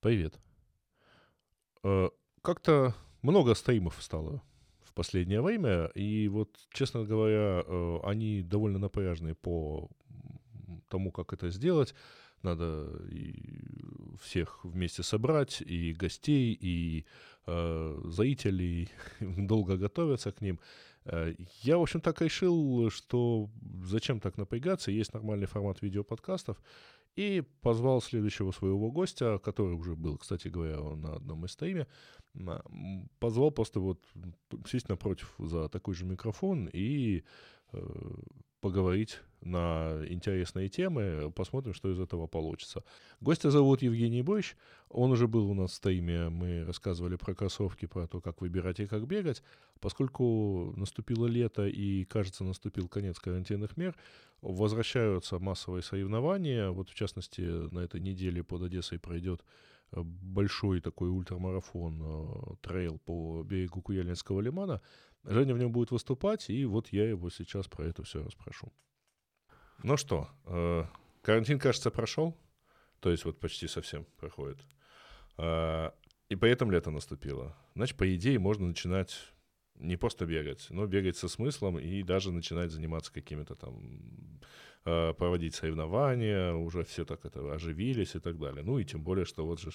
Привет. Э, Как-то много стримов стало в последнее время, и вот, честно говоря, э, они довольно напряжные по тому, как это сделать. Надо и всех вместе собрать, и гостей, и э, зрителей, долго готовиться к ним. Э, Я, в общем, так решил, что зачем так напрягаться, есть нормальный формат видеоподкастов, и позвал следующего своего гостя, который уже был, кстати говоря, на одном из стриме, позвал просто вот сесть напротив за такой же микрофон и э, поговорить на интересные темы, посмотрим, что из этого получится. Гостя зовут Евгений Бойч, он уже был у нас в стриме, мы рассказывали про кроссовки, про то, как выбирать и как бегать. Поскольку наступило лето и, кажется, наступил конец карантинных мер, возвращаются массовые соревнования. Вот, в частности, на этой неделе под Одессой пройдет большой такой ультрамарафон, э, трейл по берегу Куяльнинского лимана. Женя в нем будет выступать, и вот я его сейчас про это все расспрошу. Ну что, э, карантин, кажется, прошел, то есть вот почти совсем проходит. А, И поэтому лето наступило. Значит, по идее, можно начинать не просто бегать, но бегать со смыслом и даже начинать заниматься какими-то там, э, проводить соревнования, уже все так это оживились и так далее. Ну и тем более, что вот же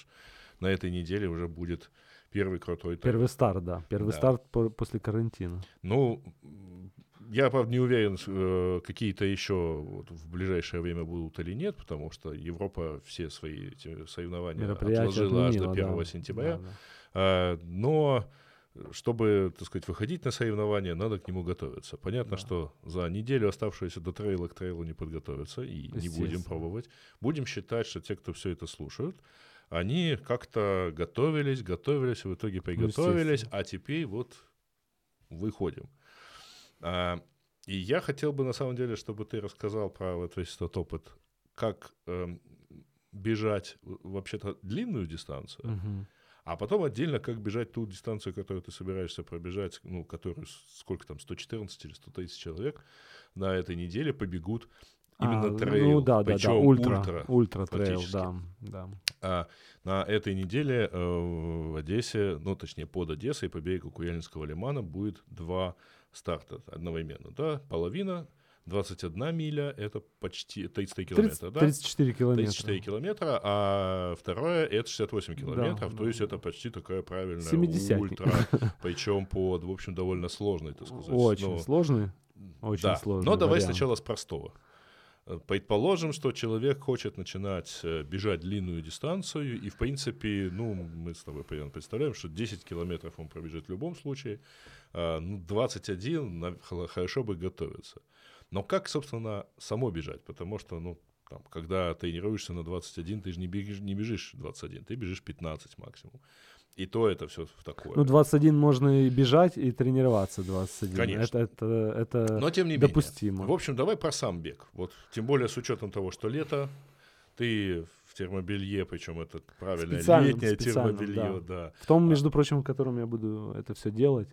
на этой неделе уже будет первый крутой трейл. Первый старт, да. Первый Да. старт по- после карантина. Ну, я, правда, не уверен, э, какие-то еще вот в ближайшее время будут или нет, потому что Европа все свои соревнования отложила аж до отменила, 1 да. сентября. Да, да. А, Но чтобы, так сказать, выходить на соревнования, надо к нему готовиться. Понятно, Да. что за неделю, оставшуюся до трейла, к трейлу не подготовиться, и не будем пробовать. Будем считать, что те, кто все это слушают, они как-то готовились, готовились, в итоге приготовились, естественно. а теперь вот выходим. А, И я хотел бы, на самом деле, чтобы ты рассказал про вот весь этот опыт, как эм, бежать вообще-то длинную дистанцию, Мгм. а потом отдельно, как бежать ту дистанцию, которую ты собираешься пробежать, ну, которую, сколько там, 114 или 130 человек на этой неделе побегут именно А, трейл, Ну да, да, да. причем Ультра. ультра. Ультра трейл, да. да. А на этой неделе э, в Одессе, ну, точнее, под Одессой по берегу Куяльницкого лимана будет два старта одновременно, да, половина, 21 миля, это почти 33 километра, 30 да? 34 километра. 34 километра, а второе это 68 километров, Да, то да, есть да. это почти такая правильная ультра, причем по, в общем, довольно сложной, так сказать. Очень ну, сложный. Очень да. сложный Но давай вариант. сначала с простого. Предположим, что человек хочет начинать э, бежать длинную дистанцию, и, в принципе, ну, мы с тобой примерно представляем, что 10 километров он пробежит в любом случае, а, ну, 21 на- хо- хорошо бы готовиться. Но как, собственно, само бежать? Потому что, ну, там, когда тренируешься на 21, ты же не бежишь, не бежишь 21, ты бежишь 15 максимум. И то это все в такое. Ну, 21 можно и бежать, и тренироваться 21. Конечно. Это, это, это Но тем не менее. допустимо. В общем, давай про сам бег. Вот, тем более с учетом того, что лето, ты в термобелье, причем это правильное Специальном, летнее специальном, термобелье, да. В том, между прочим, в котором я буду это все делать.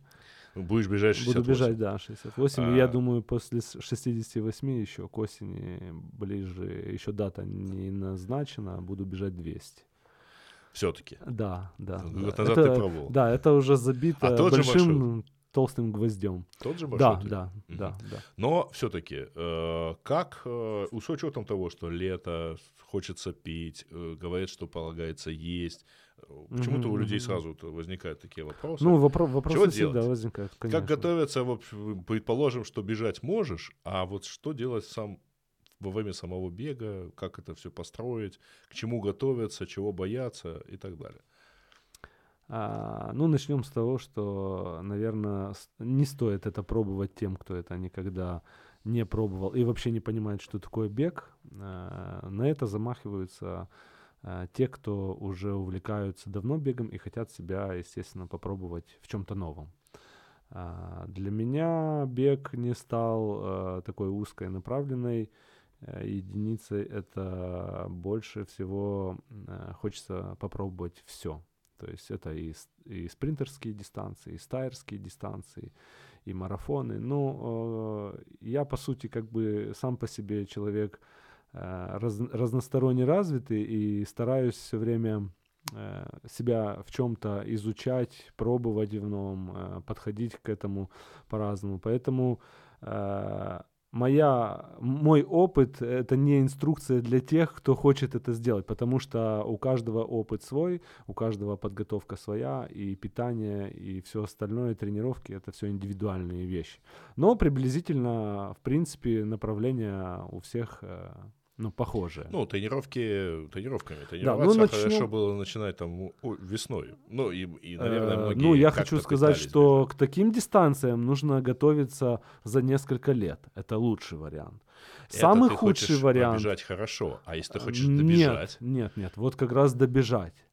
Будешь бежать 68. Буду бежать, да, 68. И я А. думаю, после с- 68 еще к осени ближе, еще дата не назначена, буду бежать 200. Все-таки. Да, да. Год да. назад это, ты пробовал. Да, это уже забито А тот же большим толстым гвоздем. Тот же Да, маршрут. да, Мгм. да, да. Но все-таки, как, э, с учетом того, что лето, хочется пить, э, говорят, что полагается есть, э, почему-то у Мгм, людей сразу возникают такие вопросы. Ну, вопро- вопросы Чего всегда делать? возникают, конечно. Как готовиться, в общем, предположим, что бежать можешь, а вот что делать сам во время самого бега, как это все построить, к чему готовиться, чего бояться и так далее. А, ну, начнем с того, что, наверное, не стоит это пробовать тем, кто это никогда не пробовал и вообще не понимает, что такое бег. А, на это замахиваются а, те, кто уже увлекаются давно бегом и хотят себя, естественно, попробовать в чем-то новом. А, для меня бег не стал а, такой узкой направленной э, единицей. Это больше всего э, хочется попробовать все. То есть это и, и спринтерские дистанции, и стайерские дистанции, и марафоны. Ну, э, я, по сути, как бы сам по себе человек раз- разносторонне развитый и стараюсь все время себя в чем-то изучать, пробовать в новом, подходить к этому по-разному. Поэтому моя, мой опыт — это не инструкция для тех, кто хочет это сделать, потому что у каждого опыт свой, у каждого подготовка своя, и питание, и все остальное, тренировки — это все индивидуальные вещи. Но приблизительно, в принципе, направление у всех э, ну, похожее. Ну, тренировки тренировками. Тренироваться да, ну, начнем... хорошо было начинать там весной. Ну, и, и наверное, многие Ну, я хочу сказать, что бежать. к таким дистанциям нужно готовиться за несколько лет. Это лучший вариант. Это Самый ты худший вариант... Добежать хорошо, а если ты хочешь добежать... Нет, нет, нет, вот как раз добежать.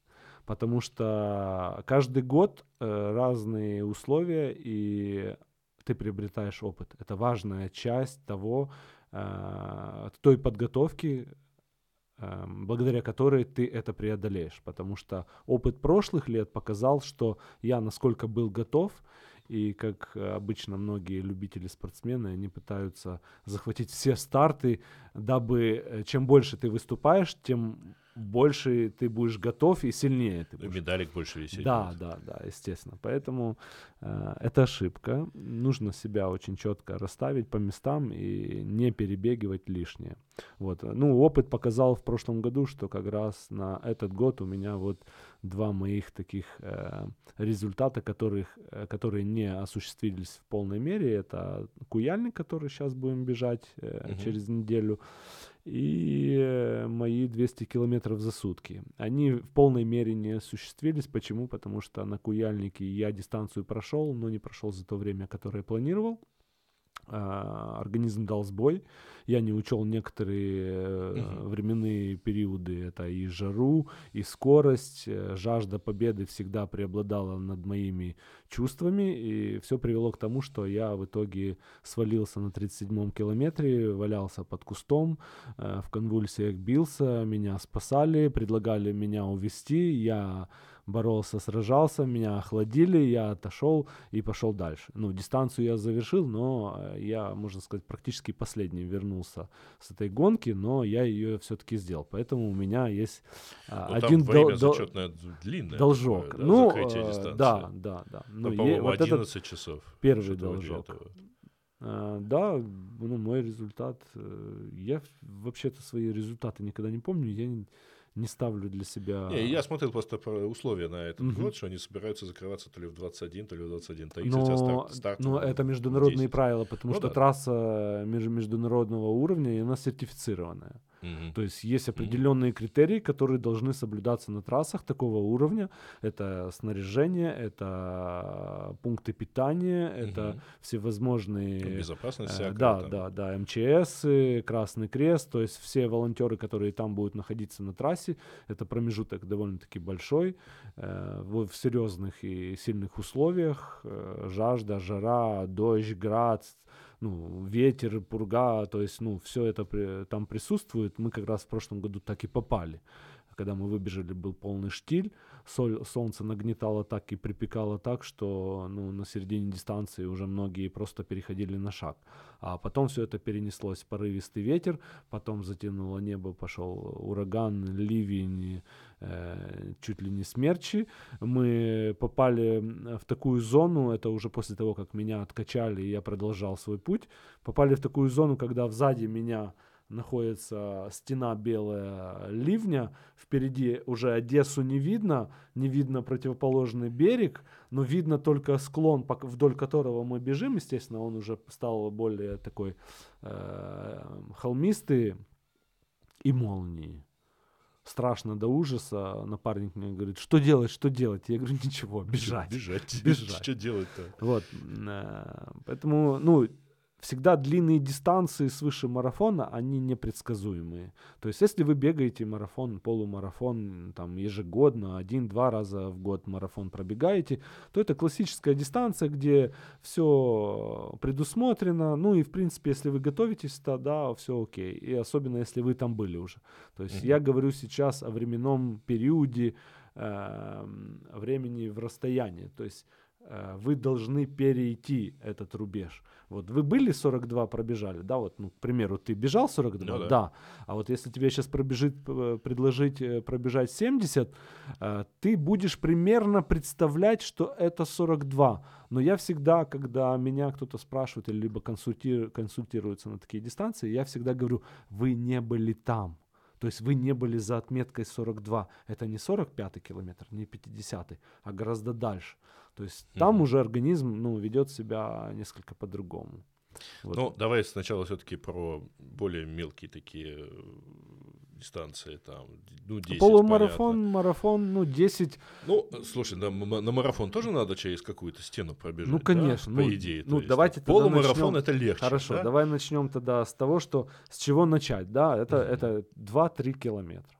Потому что каждый год э, разные условия, и ты приобретаешь опыт. Это важная часть того, э, той подготовки, э, благодаря которой ты это преодолеешь. Потому что опыт прошлых лет показал, что я насколько был готов, и как обычно многие любители спортсмены, они пытаются захватить все старты, дабы э, чем больше ты выступаешь, тем больше ты будешь готов и сильнее ты будешь. Медалик больше висеть. Да, будет. да, да, естественно. Поэтому э, это ошибка. Нужно себя очень четко расставить по местам и не перебегивать лишнее. Вот. Ну, опыт показал в прошлом году, что как раз на этот год у меня вот два моих таких э, результата, которых, э, которые не осуществились в полной мере. Это Куяльник, который сейчас будем бежать э, угу. через неделю и э, мои 200 километров за сутки. Они в полной мере не осуществились. Почему? Потому что на Куяльнике я дистанцию прошел, но не прошел за то время, которое планировал. А, организм дал сбой. Я не учел некоторые угу. временные периоды. Это и жару, и скорость. Э, жажда победы всегда преобладала над моими чувствами. И все привело к тому, что я в итоге свалился на 37-м километре, валялся под кустом, э, в конвульсиях бился, меня спасали, предлагали меня увести. Я боролся, сражался, меня охладили, я отошел и пошел дальше. Ну, дистанцию я завершил, но э, я, можно сказать, практически последний вернулся с этой гонки, но я ее все-таки сделал. Поэтому у меня есть а, ну, один дол- дол- длинное должок. Такое, да, ну, э, да, да, да. Ну, ну по-моему, вот 11 часов. Первый должок. Uh, да, ну, мой результат. Uh, я вообще-то свои результаты никогда не помню. Я не, ставлю для себя... Не, я смотрел просто условия на этот угу. год, что они собираются закрываться то ли в 21, то ли в 21.30, но, а старт, старт Но это международные правила, потому ну, что да. трасса международного уровня, и она сертифицированная. Угу. То есть есть определенные угу. критерии, которые должны соблюдаться на трассах такого уровня. Это снаряжение, это пункты питания, угу. это всевозможные... Безопасность э, Да, там. да, да, МЧС, Красный Крест, то есть все волонтеры, которые там будут находиться на трассе, это промежуток довольно-таки большой, э, в, в серьезных и сильных условиях, э, жажда, жара, дождь, град, ну, ветер, пурга, то есть, ну, все это при, там присутствует. Мы как раз в прошлом году так и попали. Когда мы выбежали, был полный штиль, соль, солнце нагнетало так и припекало так, что ну, на середине дистанции уже многие просто переходили на шаг. А потом все это перенеслось, порывистый ветер, потом затянуло небо, пошел ураган, ливень, э, чуть ли не смерчи. Мы попали в такую зону, это уже после того, как меня откачали, и я продолжал свой путь, попали в такую зону, когда сзади меня находится стена белая ливня, впереди уже Одессу не видно, не видно противоположный берег, но видно только склон, вдоль которого мы бежим, естественно, он уже стал более такой э, холмистый и молнии. Страшно до ужаса. Напарник мне говорит, что делать, что делать? Я говорю, ничего, бежать. Бежать. Бежать. Что делать-то? Вот. Э, поэтому, ну, всегда длинные дистанции свыше марафона, они непредсказуемые. То есть, если вы бегаете марафон, полумарафон там ежегодно, один-два раза в год марафон пробегаете, то это классическая дистанция, где все предусмотрено. Ну и, в принципе, если вы готовитесь, то да, все окей. И особенно, если вы там были уже. То есть, mm-hmm. я говорю сейчас о временном периоде, э, времени в расстоянии. То есть, вы должны перейти этот рубеж. Вот вы были 42, пробежали, да, вот, ну, к примеру, ты бежал 42, Ну да. да. А вот если тебе сейчас пробежит, э, предложить э, пробежать 70, э, ты будешь примерно представлять, что это 42. Но я всегда, когда меня кто-то спрашивает или либо консульти- консультируется на такие дистанции, я всегда говорю, вы не были там. То есть вы не были за отметкой 42. Это не 45 километр, не 50, а гораздо дальше. То есть там Мгм. уже организм ну, ведет себя несколько по-другому. Вот. Ну, давай сначала все-таки про более мелкие такие э, дистанции, там, ну, 10, Полумарафон, понятно. марафон, ну, 10. Ну, слушай, на, на марафон тоже надо через какую-то стену пробежать, Ну, да, конечно, по ну, идее. ну, есть. давайте Полумарафон это легче, Хорошо, да? давай начнем тогда с того, что с чего начать, да? Это, Мгм. это 2-3 километра.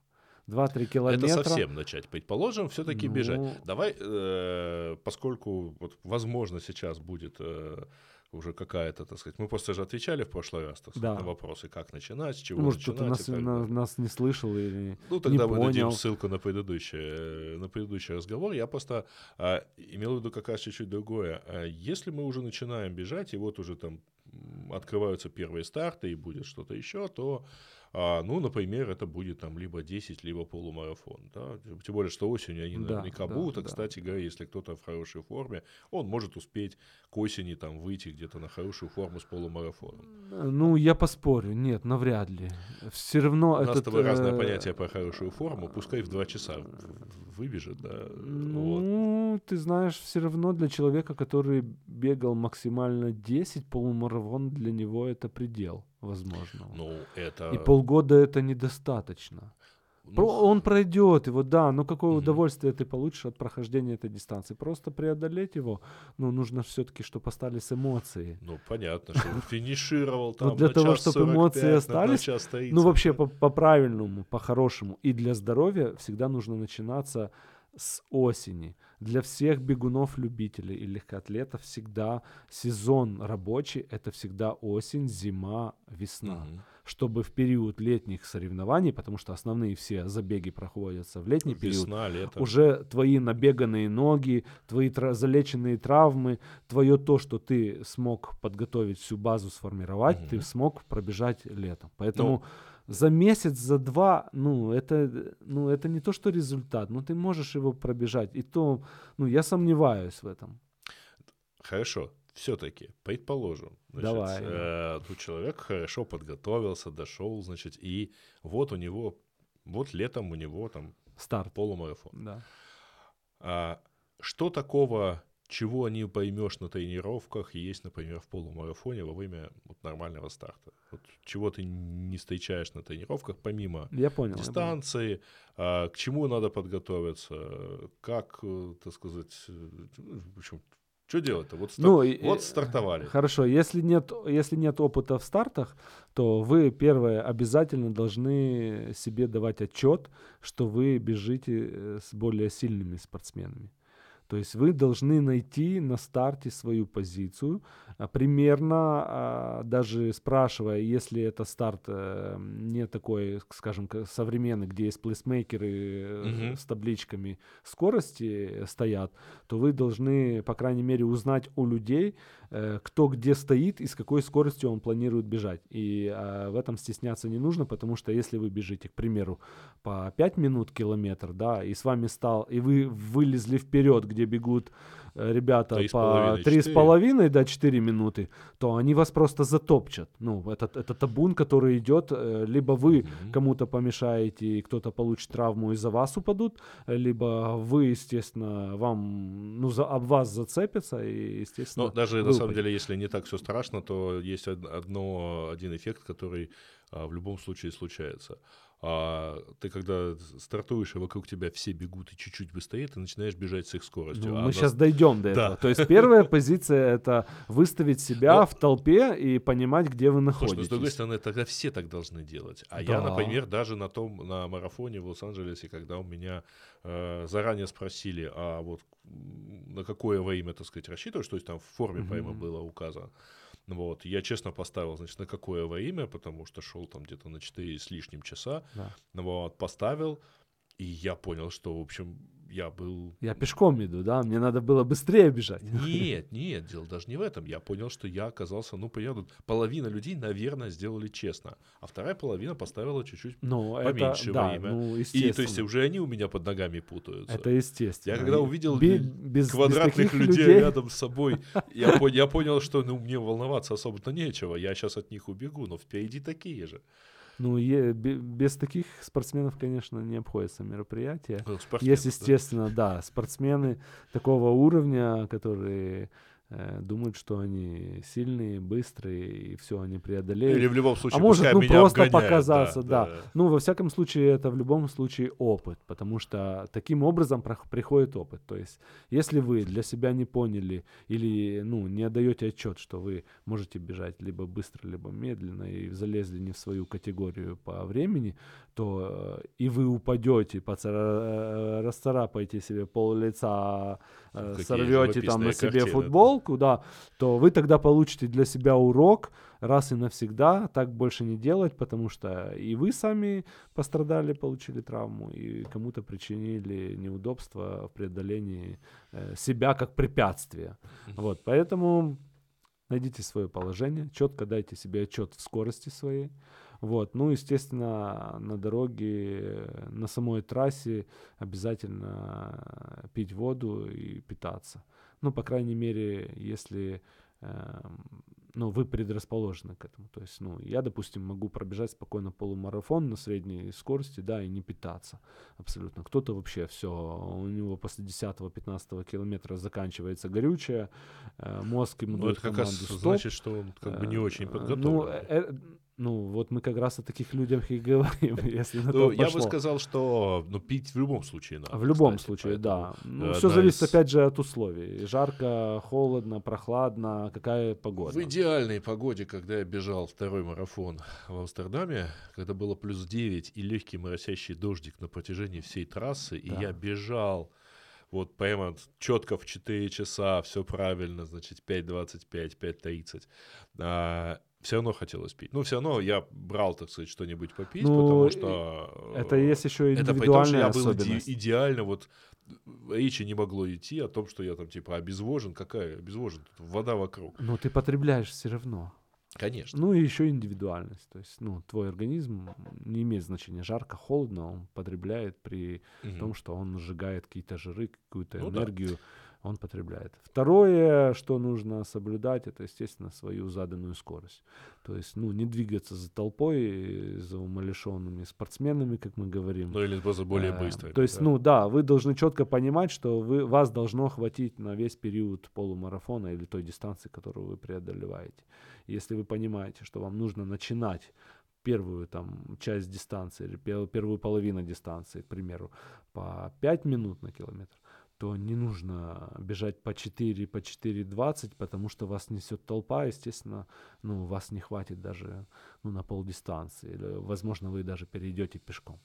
2-3 километра. Это совсем начать. Предположим, все-таки бежать. Ну. Давай, э, поскольку, вот, возможно, сейчас будет э, уже какая-то, так сказать, мы просто же отвечали в прошлый раз, так сказать, Да. на вопросы, как начинать, с чего Может, кто-то начинать. нас, и так на- нас не слышал или Ну, не тогда мы дадим понял. ссылку на предыдущий, э, на предыдущий разговор. Я просто а, имел в виду как раз чуть-чуть другое. А Если мы уже начинаем бежать, и вот уже там открываются первые старты, и будет что-то еще, то, а, ну, например, это будет там либо 10, либо полумарафон. Да? Тем более, что осенью они Да, наверняка да, будут. А, да. кстати говоря, если кто-то в хорошей форме, он может успеть к осени там выйти где-то на хорошую форму с полумарафоном. Ну, я поспорю, нет, навряд ли. Все равно У нас этот, с тобой разное э, понятие про хорошую форму. Пускай в 2 часа выбежит, да. вот. Ну, ты знаешь, все равно для человека, который бегал максимально 10, полумарафон для него это предел возможного. Ну, это... И полгода это недостаточно. Ну, он пройдет его, да, но какое Мгм. удовольствие ты получишь от прохождения этой дистанции? Просто преодолеть его, ну, нужно все-таки, чтобы остались эмоции. Ну, понятно, что он финишировал там для того, час чтоб эмоции 45, на- на остались, час 30, Ну, вообще, по-правильному, по-хорошему. И для здоровья всегда нужно начинаться с осени. Для всех бегунов-любителей и легкоатлетов всегда сезон рабочий — это всегда осень, зима, весна. Чтобы в период летних соревнований, потому что основные все забеги проходятся в летний период, Весна, лето. уже твои набеганные ноги, твои тра- залеченные травмы, твое то, что ты смог подготовить всю базу, сформировать, ты Мгм. смог пробежать летом. Поэтому Ну, за месяц, за два, ну это, ну, это не то, что результат, но ты можешь его пробежать. И то, ну, я сомневаюсь в этом. Хорошо, все-таки, предположим. Значит, Давай. э, тут человек хорошо подготовился, дошел, значит, и вот у него, вот летом у него там Старт. полумарафон. Да. А что такого, чего не поймешь на тренировках, есть, например, в полумарафоне во время вот, нормального старта? Вот чего ты не встречаешь на тренировках, помимо Я понял. я понял. дистанции, а, к чему надо подготовиться, как, э, так сказать, э, в общем, что делать-то? Вот, стар- Ну, вот стартовали. Хорошо, если нет, если нет опыта в стартах, то вы, первое, обязательно должны себе давать отчет, что вы бежите э, с более сильными спортсменами. То есть вы должны найти на старте свою позицию, а, примерно а, даже спрашивая, если это старт э, не такой, скажем, ка- современный, где есть плейсмейкеры Мгм. с табличками скорости стоят, то вы должны, по крайней мере, узнать у людей, э, кто где стоит и с какой скоростью он планирует бежать. И а, в этом стесняться не нужно, потому что если вы бежите, к примеру, по 5 минут километр, да, и с вами стал, и вы вылезли вперед, где бегут э, ребята Три по половиной, 3 с четыре. половиной, да, 4 минуты, то они вас просто затопчат. Ну, это, это табун, который идет, э, либо вы Мгм. кому-то помешаете, и кто-то получит травму и за вас упадут, либо вы, естественно, вам, ну, за, об вас зацепятся, и, естественно, Но даже на самом деле, если не так все страшно, то есть од- одно, один эффект, который а, в любом случае случается. А, ты когда стартуешь, и вокруг тебя все бегут и чуть-чуть быстрее, ты начинаешь бежать с их скоростью. Ну, А мы на- сейчас дойдем до Да. этого. То есть первая позиция это выставить себя Но- в толпе и понимать, где вы находитесь. с другой стороны, тогда все так должны делать. А я, Да. например, даже на том, на марафоне в Лос-Анджелесе, когда у меня э, заранее спросили, а вот на какое время, так сказать, рассчитываешь, то есть там в форме Мгм. было указано. Ну Вот, я честно поставил, значит, на какое время, потому что шел там где-то на 4 с лишним часа. Да. Ну Вот, поставил, и я понял, что, в общем, я был... Я пешком иду, да? Мне надо было быстрее бежать. Нет, нет, дело даже не в этом. Я понял, что я оказался, ну, понятно, половина людей, наверное, сделали честно, а вторая половина поставила чуть-чуть Ну, поменьше это, да, время. ну, И, то есть, уже они у меня под ногами путаются. Это естественно. Я когда увидел бе- без, без квадратных таких людей, людей рядом с собой, я, я понял, что ну, мне волноваться особо-то нечего. Я сейчас от них убегу, но впереди такие же. Ну, е- бе- без таких спортсменов, конечно, не обходится мероприятие. Ну, Есть, да. естественно, да, спортсмены такого уровня, которые думают, что они сильные, быстрые, и все, они преодолеют. Или в любом случае, а может, ну, просто обгоняют, показаться, да. Ну, во всяком случае, это в любом случае опыт, потому что таким образом приходит опыт. То есть, если вы для себя не поняли или, ну, не отдаете отчет, что вы можете бежать либо быстро, либо медленно, и залезли не в свою категорию по времени, то э, и вы упадете, поцара- э, расцарапаете себе пол лица, э, Какие сорвете там на себе картины, да. футболку, да, то вы тогда получите для себя урок раз и навсегда так больше не делать, потому что и вы сами пострадали, получили травму, и кому-то причинили неудобства в преодолении э, себя как препятствия. Вот, поэтому найдите свое положение, четко дайте себе отчет в скорости своей. Вот. Ну, естественно, на дороге, э, на самой трассе обязательно пить воду и питаться. Ну, по крайней мере, если эм, ну, вы предрасположены к этому. То есть, ну, я, допустим, могу пробежать спокойно полумарафон на средней скорости, да, и не питаться абсолютно. Кто-то вообще все, у него после 10-15 километра заканчивается горючее, э, мозг ему Ну, дает это как раз «стоп». значит, что он как бы не Э, очень э, подготовлен. Ну, э, э, ну, вот мы как раз о таких людях и говорим, если на Ну, я бы сказал, что ну, пить в любом случае надо. В любом кстати, случае, поэтому, да. Ну, э, все зависит, из- опять же, от условий. Жарко, холодно, прохладно, какая погода. В идеальной погоде, когда я бежал второй марафон в Амстердаме, когда было плюс 9 и легкий моросящий дождик на протяжении всей трассы, и я бежал вот прямо четко в 4 часа, все правильно, значит, 5.25, 5.30. все равно хотелось пить. Ну, все равно я брал, так сказать, что-нибудь попить, Ну, потому что... Это э, есть еще Это при том, что индивидуальная я был иде- идеально, вот речи не могло идти о том, что я там типа обезвожен. Какая обезвожен? Тут вода вокруг. Но ты потребляешь все равно. Конечно. Ну и еще индивидуальность. То есть, ну, твой организм не имеет значения жарко, холодно, он потребляет при Мгм. том, что он сжигает какие-то жиры, какую-то Ну да. Он потребляет. Второе, что нужно соблюдать, это, естественно, свою заданную скорость. То есть, ну, не двигаться за толпой, за умалишенными спортсменами, как мы говорим. Ну или просто более Э, быстро. То есть, ну да, вы должны четко понимать, что вы, вас должно хватить на весь период полумарафона или той дистанции, которую вы преодолеваете. Если вы понимаете, что вам нужно начинать первую там часть дистанции или пе- первую половину дистанции, к примеру, по 5 минут на километр, то не нужно бежать по 4, по 4.20, потому что вас несет толпа, естественно, ну, вас не хватит даже ну, на полдистанции, или, возможно, вы даже перейдете пешком.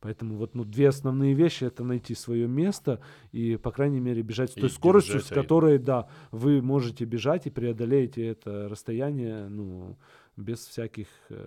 Поэтому вот ну, две основные вещи это найти свое место и, по крайней мере, бежать с той И скоростью, с которой, да, вы можете бежать и преодолеете это расстояние, ну, без всяких э,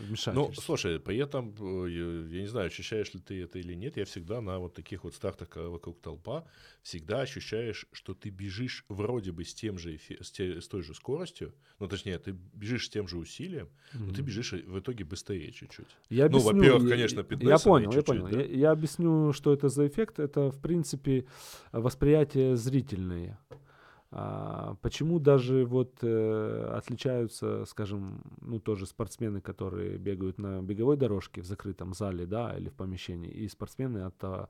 Ну, вмешательств. слушай, при этом, э, я, не знаю, ощущаешь ли ты это или нет, я всегда на вот таких вот стартах, когда вокруг толпа, всегда ощущаешь, что ты бежишь вроде бы с тем же, с, те- с той же скоростью, ну, точнее, ты бежишь с тем же усилием, но ты бежишь в итоге быстрее чуть-чуть. Я Ну, объясню, во-первых, я- конечно, Я понял, я понял. да. Я, я объясню, что это за эффект. Это, в принципе, восприятие зрительное. А, почему даже вот э, отличаются, скажем, ну тоже спортсмены, которые бегают на беговой дорожке в закрытом зале, да, или в помещении, и спортсмены от, а,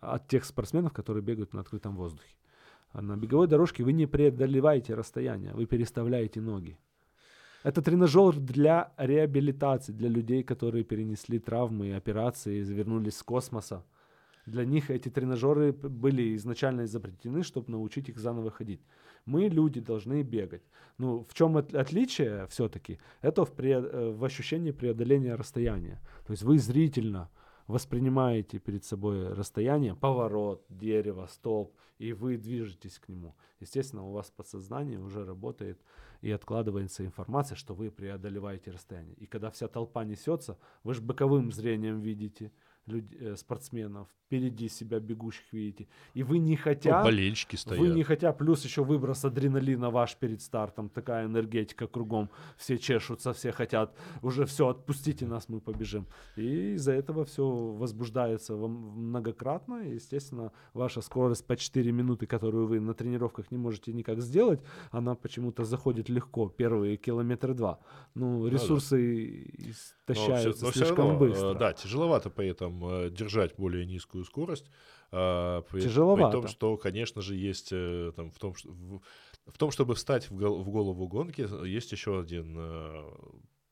от тех спортсменов, которые бегают на открытом воздухе. А на беговой дорожке вы не преодолеваете расстояние, вы переставляете ноги. Это тренажер для реабилитации, для людей, которые перенесли травмы операции, вернулись с космоса. Для них эти тренажеры были изначально изобретены, чтобы научить их заново ходить. Мы, люди, должны бегать. Ну, в чем от- отличие все-таки? Это в, пре- э, в ощущении преодоления расстояния. То есть вы зрительно воспринимаете перед собой расстояние, поворот, дерево, столб, и вы движетесь к нему. Естественно, у вас подсознание уже работает и откладывается информация, что вы преодолеваете расстояние. И когда вся толпа несется, вы же боковым зрением видите, люд- э, спортсменов, впереди себя бегущих видите, и вы не Ну, хотя, болельщики стоят. вы не хотя, плюс еще выброс адреналина ваш перед стартом, такая энергетика кругом, все чешутся, все хотят, уже все, отпустите нас, мы побежим. И из-за этого все возбуждается вам многократно, и, естественно, ваша скорость по 4 минуты, которую вы на тренировках не можете никак сделать, она почему-то заходит легко, первые километра два. Ну, да. ресурсы Но истощаются всё- но всё слишком равно, э, быстро. Да, тяжеловато при этом э, держать более низкую скорость. а, При, при Тяжеловато. том, что, конечно же, есть э, там в том, что, в, в том, чтобы встать в, гол- в голову гонки, есть еще один э,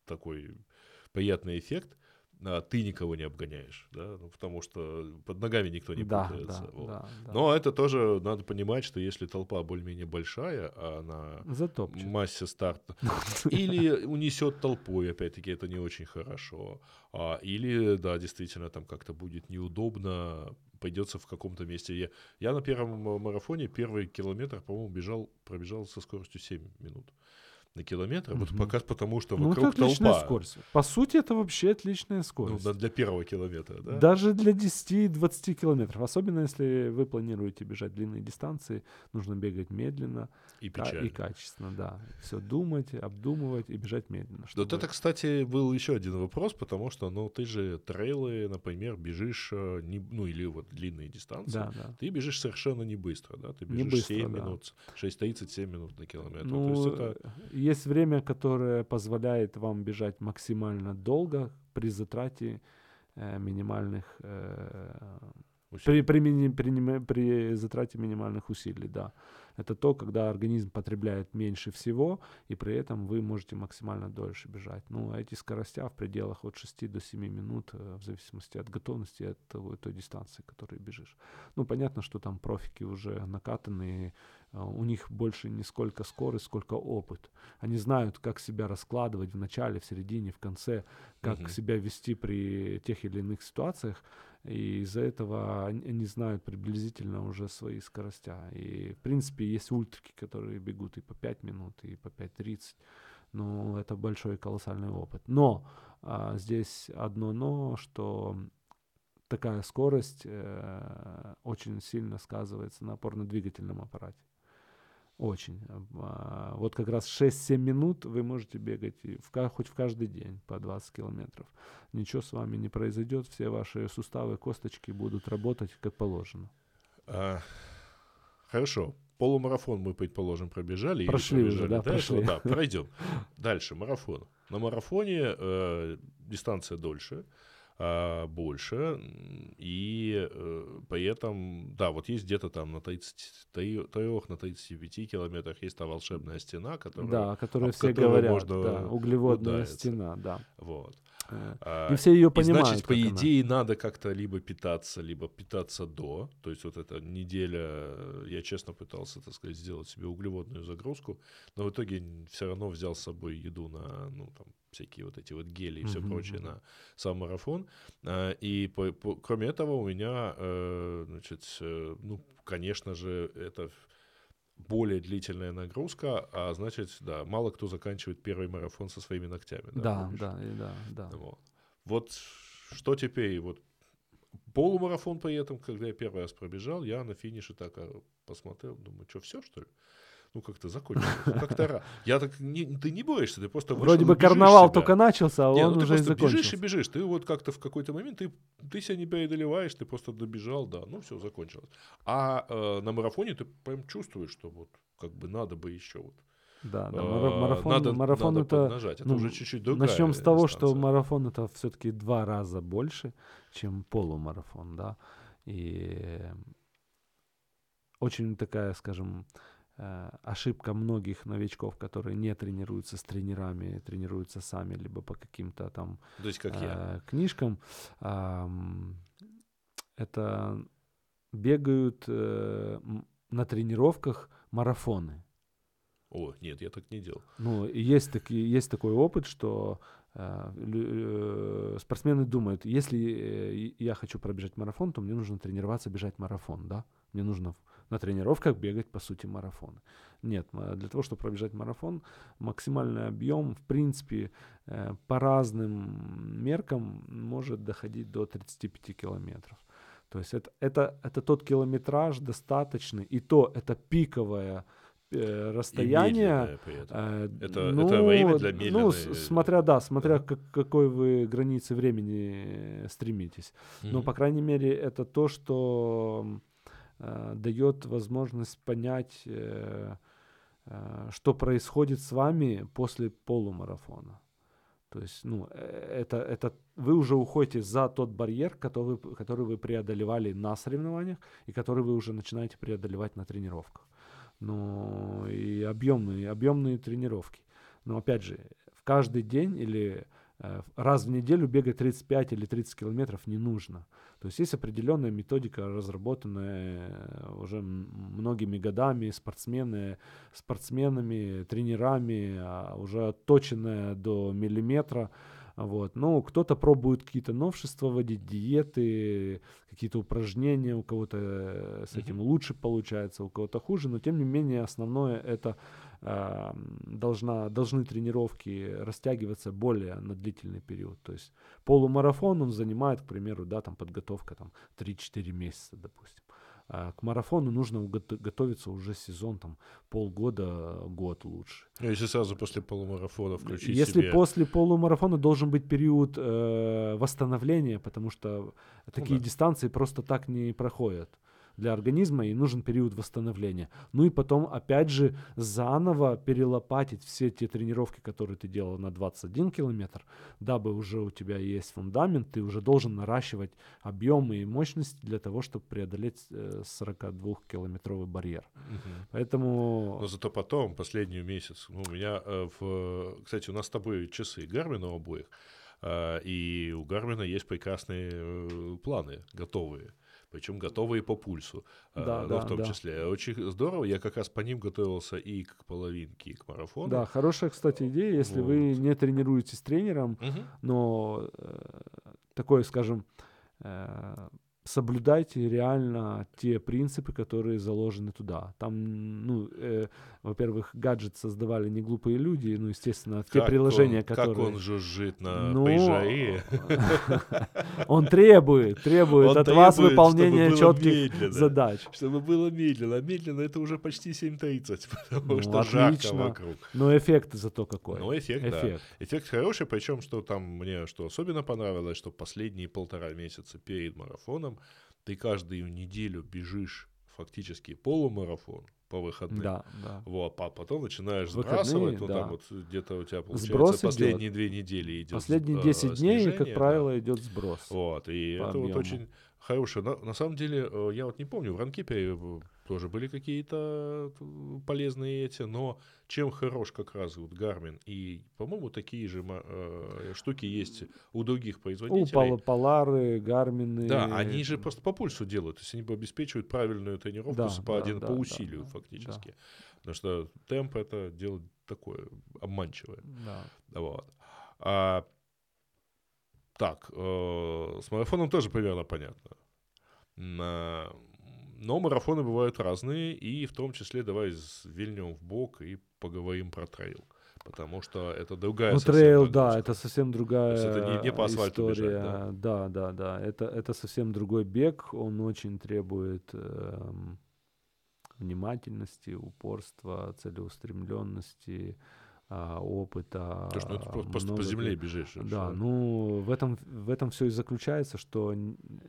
такой приятный эффект. А, Ты никого не обгоняешь, да, ну, потому что под ногами никто не да, путается. да, вот. да, да. Но это тоже надо понимать, что если толпа более-менее большая, а на Затопчет. массе старта, или унесет толпой, опять-таки, это не очень хорошо. А, или, да, действительно, там как-то будет неудобно, пойдется в каком-то месте. Я, я на первом ма- марафоне первый километр, по-моему, бежал, пробежал со скоростью 7 минут на километр, вот Мгм. пока потому что Ну, это вокруг отличная толпа. скорость. По сути, это вообще отличная Ну, скорость. да, для первого километра, да? Даже для 10-20 километров. Особенно, если вы планируете бежать длинные дистанции, нужно бегать медленно И печально. и качественно, да. Все думать, обдумывать и бежать медленно. Вот чтобы- это, кстати, был еще один вопрос, потому что, ну, ты же трейлы, например, бежишь, э, не, ну, или вот длинные дистанции, Да, да. ты бежишь совершенно не быстро, да, ты Не бежишь быстро, 7 да. минут, 6.37 минут на километр. То Ну, есть это, э, есть время, которое позволяет вам бежать максимально долго при затрате э, минимальных э. При, при, при, при затрате минимальных усилий, да. Это то, когда организм потребляет меньше всего, и при этом вы можете максимально дольше бежать. Ну, а эти скоростя в пределах от 6 до 7 минут, э, в зависимости от готовности, от того, той дистанции, которой бежишь. Ну, понятно, что там профики уже накатанные, у них больше не сколько скорость, сколько опыт. Они знают, как себя раскладывать в начале, в середине, в конце, как Мгм. себя вести при тех или иных ситуациях. И из-за этого они, они знают приблизительно уже свои скоростя. И, в принципе, есть ультрики, которые бегут и по 5 минут, и по 5.30. Ну, это большой колоссальный опыт. Но а, здесь одно но, что такая скорость э, очень сильно сказывается на опорно-двигательном аппарате. Очень. А, Вот как раз 6-7 минут вы можете бегать и в, ка- хоть в каждый день по 20 километров. Ничего с вами не произойдет, все ваши суставы, косточки будут работать как положено. А, хорошо. Полумарафон мы, предположим, пробежали. Прошли уже, да, этого. прошли. Да, пройдем. Дальше, марафон. На марафоне э, дистанция дольше, больше, м, и э, при этом, да, вот есть где-то там на 33, на 35 километрах есть та волшебная стена, которая... да, которые об все говорят, можно да, углеводная удариться. стена, да. Вот. Э, А, И все ее И понимают. значит, по как она. идее, надо как-то либо питаться, либо питаться до. То есть вот эта неделя, я честно пытался, так сказать, сделать себе углеводную загрузку, но в итоге все равно взял с собой еду на, ну, там, всякие вот эти вот гели и все Мгм, прочее на сам марафон. А, И по- по- кроме этого у меня, э, значит, э, ну, конечно же, это более длительная нагрузка, а значит, да, мало кто заканчивает первый марафон со своими ногтями. Да, помнишь? да, и да, да. Вот. Вот что теперь? Вот полумарафон при этом, когда я первый раз пробежал, я на финише так а, посмотрел, думаю, что все что ли? Ну как-то закончилось, ну, как-то. Я так не, ты не боишься, ты просто вышел Вроде бы карнавал себя. только начался, а Не, он ну ты уже и просто бежишь и закончился. бежишь. Ты вот как-то в какой-то момент ты, ты себя не преодолеваешь, ты просто добежал, да, ну все, закончилось. А э, на марафоне ты прям чувствуешь, что вот как бы надо бы еще вот. Да, да, э, мара- марафон, надо, марафон надо это... поднажать. Это ну, уже чуть-чуть другая Начнем с того, что дистанция. марафон это все-таки два раза больше, чем полумарафон, да. И очень такая, скажем, ошибка многих новичков, которые не тренируются с тренерами, тренируются сами, либо по каким-то там То есть как я. э, книжкам, ам, это бегают э, на тренировках марафоны. О, нет, я так не делал. Ну, есть, таки, есть такой опыт, что э, э, спортсмены думают, если э, я хочу пробежать марафон, то мне нужно тренироваться бежать марафон, да? Мне нужно на тренировках бегать, по сути, марафоны. Нет, для того, чтобы пробежать марафон, максимальный объем, в принципе, э, по разным меркам может доходить до 35 километров. То есть это, это, это тот километраж достаточный, и то это пиковое э, расстояние. Э, это, ну, это время для медленной... Ну, смотря, да, смотря да. Как, какой вы границы времени стремитесь. Mm-hmm. Но, по крайней мере, это то, что э, дает возможность понять, э, э, что происходит с вами после полумарафона. То есть, ну, это, это вы уже уходите за тот барьер, который, который вы преодолевали на соревнованиях и который вы уже начинаете преодолевать на тренировках. Ну, и объемные, объемные тренировки. Но опять же, в каждый день или раз в неделю бегать 35 или 30 километров не нужно. То есть есть определенная методика, разработанная э, уже многими годами спортсмены, спортсменами, тренерами, а уже отточенная до миллиметра. Вот. Ну, кто-то пробует какие-то новшества вводить, диеты, какие-то упражнения, у кого-то э, с этим mm-hmm. лучше получается, у кого-то хуже, но тем не менее основное это э, должна, должны тренировки растягиваться более на длительный период. То есть полумарафон он занимает, к примеру, да, там подготовка там 3-4 месяца, допустим. А к марафону нужно готовиться уже сезон, там, полгода, год лучше. Ну, если сразу после полумарафона включить Если себе... после полумарафона должен быть период э, восстановления, потому что ну, такие да. дистанции просто так не проходят для организма и нужен период восстановления. Ну и потом, опять же, заново перелопатить все те тренировки, которые ты делал на 21 километр, дабы уже у тебя есть фундамент, ты уже должен наращивать объемы и мощность для того, чтобы преодолеть 42-километровый э, барьер. Угу. Поэтому... Но зато потом, последний месяц, ну, у меня, э, в... кстати, у нас с тобой часы Гармина обоих, э, и у Гармина есть прекрасные планы, готовые причем готовые по пульсу, а, да, ну, да, в том да. числе. Очень здорово, я как раз по ним готовился и к половинке, и к марафону. Да, хорошая, кстати, идея, если вот. вы не тренируетесь с тренером, угу. но э, такое, скажем, э, соблюдайте реально те принципы, которые заложены туда. Там, ну, э, во-первых, гаджет создавали не глупые люди, ну, естественно, те приложения, он, которые... Как он жужжит на ну, Байжаи. Он требует, требует от вас выполнения четких задач. Чтобы было медленно. Медленно это уже почти 7.30, потому ну, что жарко вокруг. Но эффект зато какой. Ну, эффект, эффект. да. Эффект хороший, причем, что там мне что особенно понравилось, что последние полтора месяца перед марафоном ты каждую неделю бежишь фактически полумарафон по выходным. Да, да. Вот, а потом начинаешь Выходные, сбрасывать, ну да. там вот где-то у тебя получается Сброс последние идет. две недели идет. Последние 10 дней, как правило, да. идет сброс. Вот, и это объему. вот очень хорошее. На, на самом деле, э, я вот не помню, в Ранкипе э, тоже были какие-то э, полезные эти, но чем хорош как раз вот Garmin, и, по-моему, такие же э, штуки есть у других производителей. У Полары, Гармины. Да, они же просто по пульсу делают, то есть они обеспечивают правильную тренировку да, по, да, один, да, по усилию да, фактически. Да. Потому что темп это дело такое обманчивое. Да. Вот. А, так, э, с марафоном тоже примерно понятно. На но марафоны бывают разные, и в том числе давай вильнем в бок и поговорим про трейл. Потому что это другая ну, трейл, да, это совсем другая То есть это не, не по асфальту история. Бежать, да? да, да, да. Это, это совсем другой бег. Он очень требует э, внимательности, упорства, целеустремленности а, опыта. То, что ну, ты просто по земле бежишь. Да, что? ну в этом, в этом все и заключается, что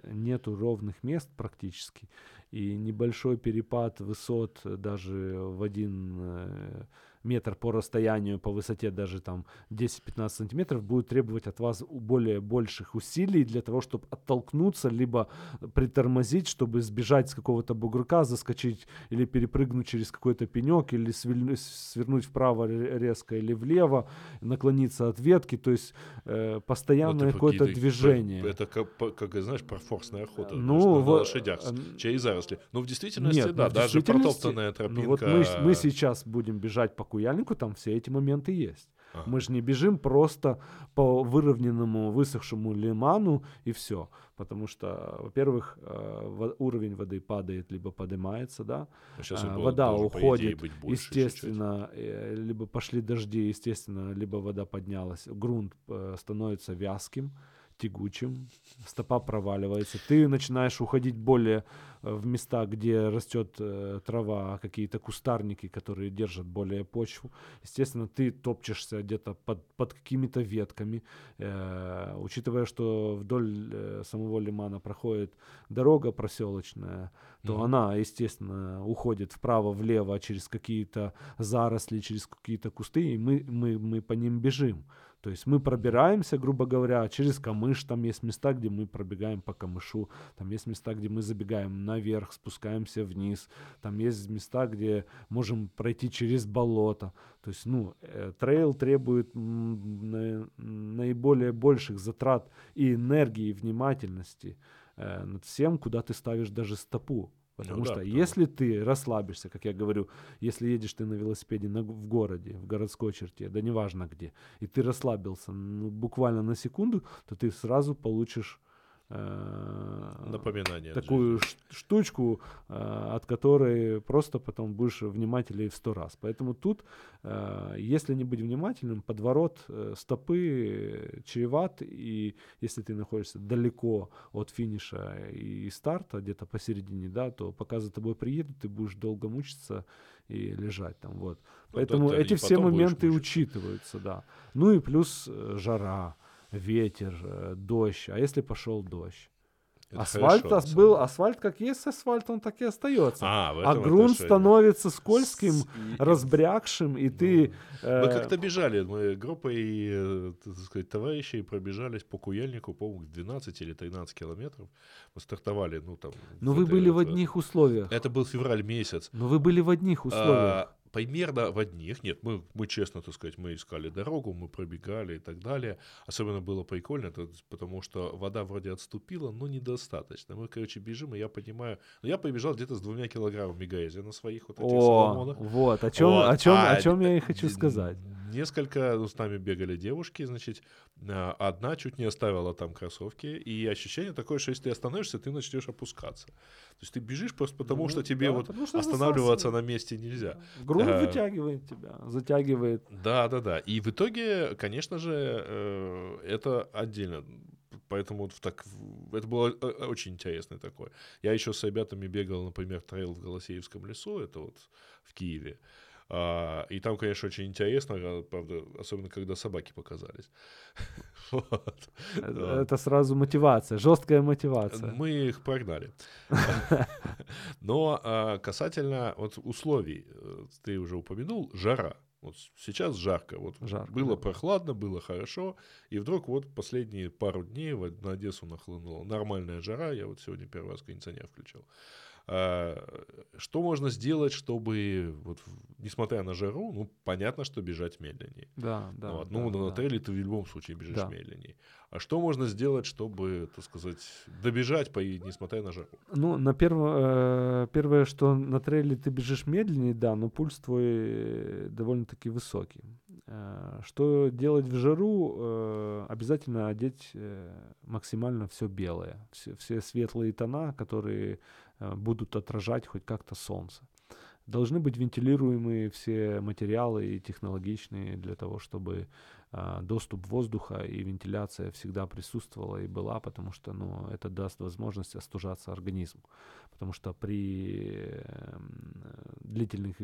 нету ровных мест практически, и небольшой перепад высот даже в один э, метр по расстоянию, по высоте даже там 10-15 сантиметров, будет требовать от вас более больших усилий для того, чтобы оттолкнуться, либо притормозить, чтобы сбежать с какого-то бугорка, заскочить или перепрыгнуть через какой-то пенек, или свернуть вправо резко или влево, наклониться от ветки, то есть э, постоянное какое-то движение. Это как, как, знаешь, парфорсная охота ну, в, на лошадях, через заросли. Но в действительности, Нет, ну, да, в даже действительности- протоптанная тропинка. Ну вот мы, мы сейчас будем бежать по Куяльнику, там все эти моменты есть. Ага. Мы же не бежим просто по выровненному, высохшему лиману и все. Потому что, во-первых, э, уровень воды падает, либо поднимается, да. А, вода идее, уходит, быть больше чуть-чуть. естественно, э, либо пошли дожди, естественно, либо вода поднялась, грунт становится вязким, тягучим, стопа проваливается, ты начинаешь уходить более э, в места, где растет э, трава, какие-то кустарники, которые держат более почву. Естественно, ты топчешься где-то под, под какими-то ветками, Э, учитывая, что вдоль э, самого лимана проходит дорога проселочная, то Мгм. она, естественно, уходит вправо-влево через какие-то заросли, через какие-то кусты, и мы, мы, мы по ним бежим. То есть мы пробираемся, грубо говоря, через камыш, там есть места, где мы пробегаем по камышу, там есть места, где мы забегаем наверх, спускаемся вниз, там есть места, где можем пройти через болото. То есть, ну, э, трейл требует наиболее больших затрат и энергии, и внимательности э, над всем, куда ты ставишь даже стопу. Потому Ну да, что потому- если ты расслабишься, как я говорю, если едешь ты на велосипеде на, в городе, в городской черте, да неважно где, и ты расслабился ну, буквально на секунду, то ты сразу получишь Напоминание. от такую штучку, э, от которой просто потом будешь внимательнее в сто раз. Поэтому тут, э, если не быть внимательным, подворот э, стопы э, чреват, и если ты находишься далеко от финиша и старта, где-то посередине, да, то пока за тобой приедут, ты будешь долго мучиться и лежать там, вот. Ну, Поэтому да, да, эти все моменты мучиться. учитываются, да. Ну и плюс э, жара, ветер, э, дождь. А если пошел дождь? Это асфальт хорошо, был, асфальт как есть асфальт, он так и остается. А, А грунт отношении. становится скользким, С- разбрякшим, и ты... Мы э, как-то бежали, мы группой, э, так сказать, товарищей пробежались по Куяльнику, по-моему, 12 или 13 километров. Мы стартовали, ну там... В вы этой были в одних условиях. Это был февраль месяц. Но вы были в одних условиях. А, примерно в одних. Нет, мы, мы честно, так сказать, мы искали дорогу, мы пробегали и так далее. Особенно было прикольно, это потому что вода вроде отступила, но недостаточно. Мы, короче, бежим, и я понимаю... Ну, я побежал где-то с двумя килограммами грязи на своих вот этих О, соломонах. вот, о чем, Вот, о чем, а о чем я и хочу сказать. Несколько ну, с нами бегали девушки, значит, а, одна чуть не оставила там кроссовки, и ощущение такое, что если ты остановишься, ты начнешь опускаться. То есть ты бежишь просто потому, Ну, что тебе да, вот останавливаться на месте нельзя. Грунт Да. вытягивает тебя, затягивает. Да, да, да. И в итоге, конечно же, э, это отдельно. Поэтому вот в так, это было э, очень интересно такое. Я еще с ребятами бегал, например, трейл в Голосеевском лесу, это вот в Киеве. А, и там, конечно, очень интересно, а, правда, особенно когда собаки показались. Вот. Это, сразу мотивация, жесткая мотивация. Мы их прогнали. Но а, касательно вот условий, э, ты уже упомянул, жара. Вот сейчас жарко. Вот Жарко, было да. прохладно, было хорошо, и вдруг вот последние пару дней на Одессу нахлынула нормальная жара. Я вот сегодня первый раз кондиционер включил. А, что можно сделать, чтобы, вот, несмотря на жару, ну, понятно, что бежать медленнее. Да, да. Вот, да, ну, на да. трейле ты в любом случае бежишь Да. медленнее. А что можно сделать, чтобы, так сказать, добежать, по, несмотря на жару? Ну, на перво, э, первое, что на трейле ты бежишь медленнее, да, но пульс твой э, довольно-таки высокий. Э, Что делать в жару? Э, Обязательно одеть э, максимально все белое, все, все светлые тона, которые будут отражать хоть как-то солнце. Должны быть вентилируемые все материалы и технологичные для того, чтобы доступ воздуха и вентиляция всегда присутствовала и была, потому что ну, это даст возможность остужаться организму. Потому что при длительных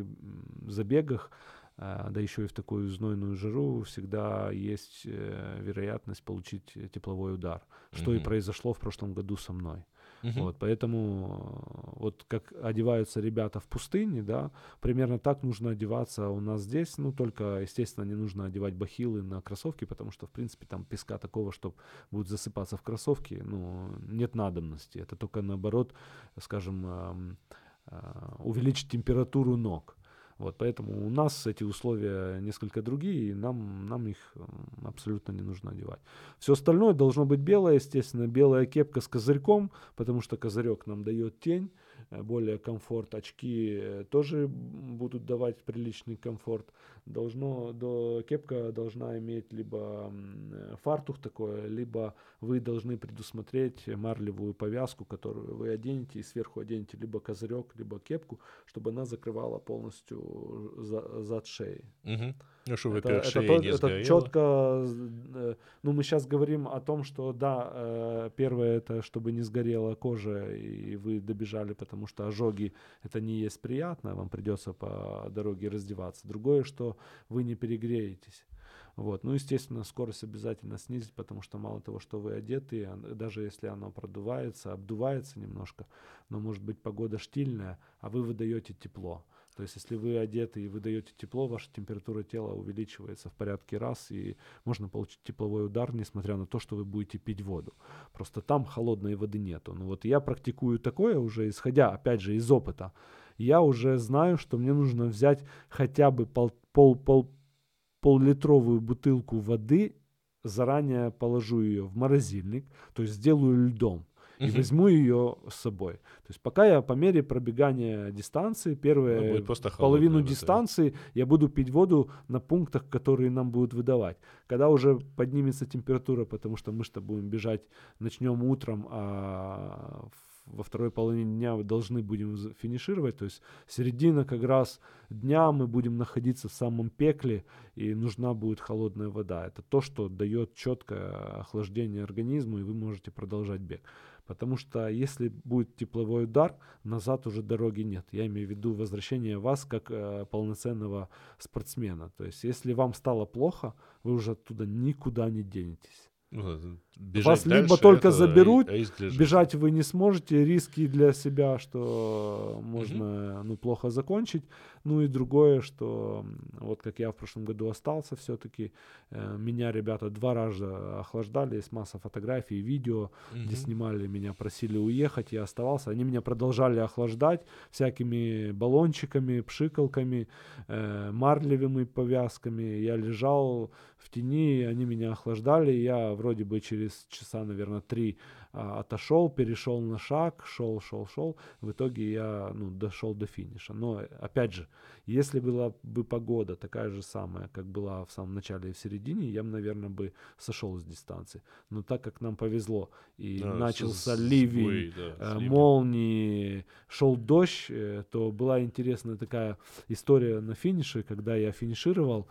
забегах, да еще и в такую знойную жару, всегда есть э, вероятность получить тепловой удар, что и Мгм. произошло в прошлом году со мной. Мгм. Вот, поэтому э, вот как одеваются ребята в пустыне, да, примерно так нужно одеваться у нас здесь. Ну, только, естественно, не нужно одевать бахилы на кроссовки, потому что, в принципе, там песка такого, что будет засыпаться в кроссовки, ну, нет надобности. Это только, наоборот, скажем, э, увеличить температуру ног. Вот, поэтому у нас эти условия несколько другие, и нам, нам их м, абсолютно не нужно одевать. Все остальное должно быть белое, естественно, белая кепка с козырьком, потому что козырек нам дает тень, э, более комфорт. Очки э, тоже будут давать приличный комфорт. Должно, до, кепка должна иметь либо фартух такой, либо вы должны предусмотреть марлевую повязку, которую вы оденете и сверху оденете либо козырек, либо кепку, чтобы она закрывала полностью за, зад шеи. Угу. Ну, чтобы это, это, это, не это четко, ну мы сейчас говорим о том, что да, первое это чтобы не сгорела кожа и вы добежали, потому что ожоги это не есть приятно, вам придется по дороге раздеваться. Другое, что вы не перегреетесь. Вот. Ну, естественно, скорость обязательно снизить, потому что мало того, что вы одеты, даже если оно продувается, обдувается немножко, но может быть погода штильная, а вы выдаете тепло. То есть, если вы одеты и вы даете тепло, ваша температура тела увеличивается в порядке раз, и можно получить тепловой удар, несмотря на то, что вы будете пить воду. Просто там холодной воды нету. Ну вот я практикую такое уже, исходя, опять же, из опыта. Я уже знаю, что мне нужно взять хотя бы пол, пол, пол, пол-литровую бутылку воды, заранее положу ее в морозильник, то есть сделаю льдом и возьму ее с собой. То есть пока я по мере пробегания дистанции, первые половину дистанции, я буду пить воду на пунктах, которые нам будут выдавать. Когда уже поднимется температура, потому что мы что будем бежать, начнем утром, а во второй половине дня должны будем финишировать. То есть середина как раз дня мы будем находиться в самом пекле, и нужна будет холодная вода. Это то, что дает четкое охлаждение организму, и вы можете продолжать бег. Потому что если будет тепловой удар, назад уже дороги нет. Я имею в виду возвращение вас как э, полноценного спортсмена. То есть если вам стало плохо, вы уже оттуда никуда не денетесь. Ну, Вас либо только заберут, бежать вы не сможете, риски для себя, что можно угу. ну, плохо закончить. Ну и другое, что вот как я в прошлом году остался все-таки, э, меня ребята два раза охлаждали, есть масса фотографий, видео, угу. где снимали меня, просили уехать, я оставался. Они меня продолжали охлаждать всякими баллончиками, пшикалками, э, марлевыми повязками. Я лежал в тени, они меня охлаждали, я вроде бы через часа, наверное, три отошел, перешел на шаг, шел, шел, шел. В итоге я ну, дошел до финиша. Но опять же, если была бы погода такая же самая, как была в самом начале и в середине, я бы, наверное, бы сошел с дистанции. Но так как нам повезло и да, начался с, ливень, да, э, молнии, шел дождь, э, то была интересная такая история на финише, когда я финишировал.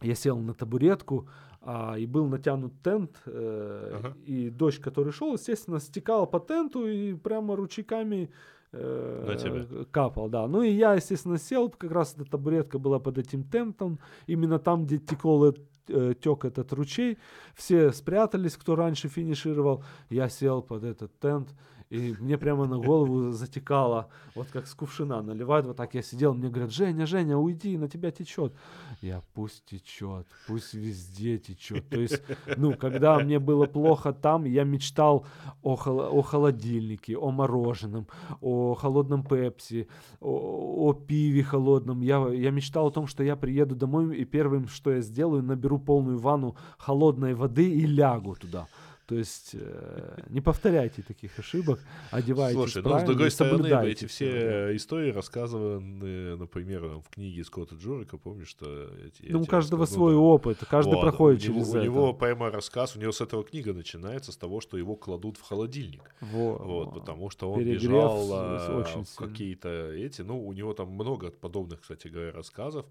Я сел на табуретку, а, и был натянут тент, э, ага. и дождь, который шел, естественно, стекал по тенту и прямо ручейками э, капал, да. Ну и я, естественно, сел, как раз эта табуретка была под этим тентом, именно там, где текол э, тек этот ручей, все спрятались, кто раньше финишировал, я сел под этот тент, и мне прямо на голову затекало, вот как с кувшина наливают, вот так я сидел, мне говорят, Женя, Женя, уйди, на тебя течет. Я, пусть течет, пусть везде течет. То есть, ну, когда мне было плохо там, я мечтал о, хол- о холодильнике, о мороженом, о холодном пепси, о, о пиве холодном. Я, я мечтал о том, что я приеду домой, и первым, что я сделаю, наберу полную ванну холодной воды и лягу туда. То есть э, не повторяйте таких ошибок, одевайтесь Слушай, ну, с другой стороны, эти все истории рассказаны, например, в книге Скотта Джорика, помнишь, что... Эти, ну, у каждого свой да. опыт, каждый вот, проходит у него, через у это. У него прямо рассказ, у него с этого книга начинается, с того, что его кладут в холодильник. Во, вот, потому что он Перегрев бежал а, в какие-то эти... Ну, у него там много подобных, кстати говоря, рассказов.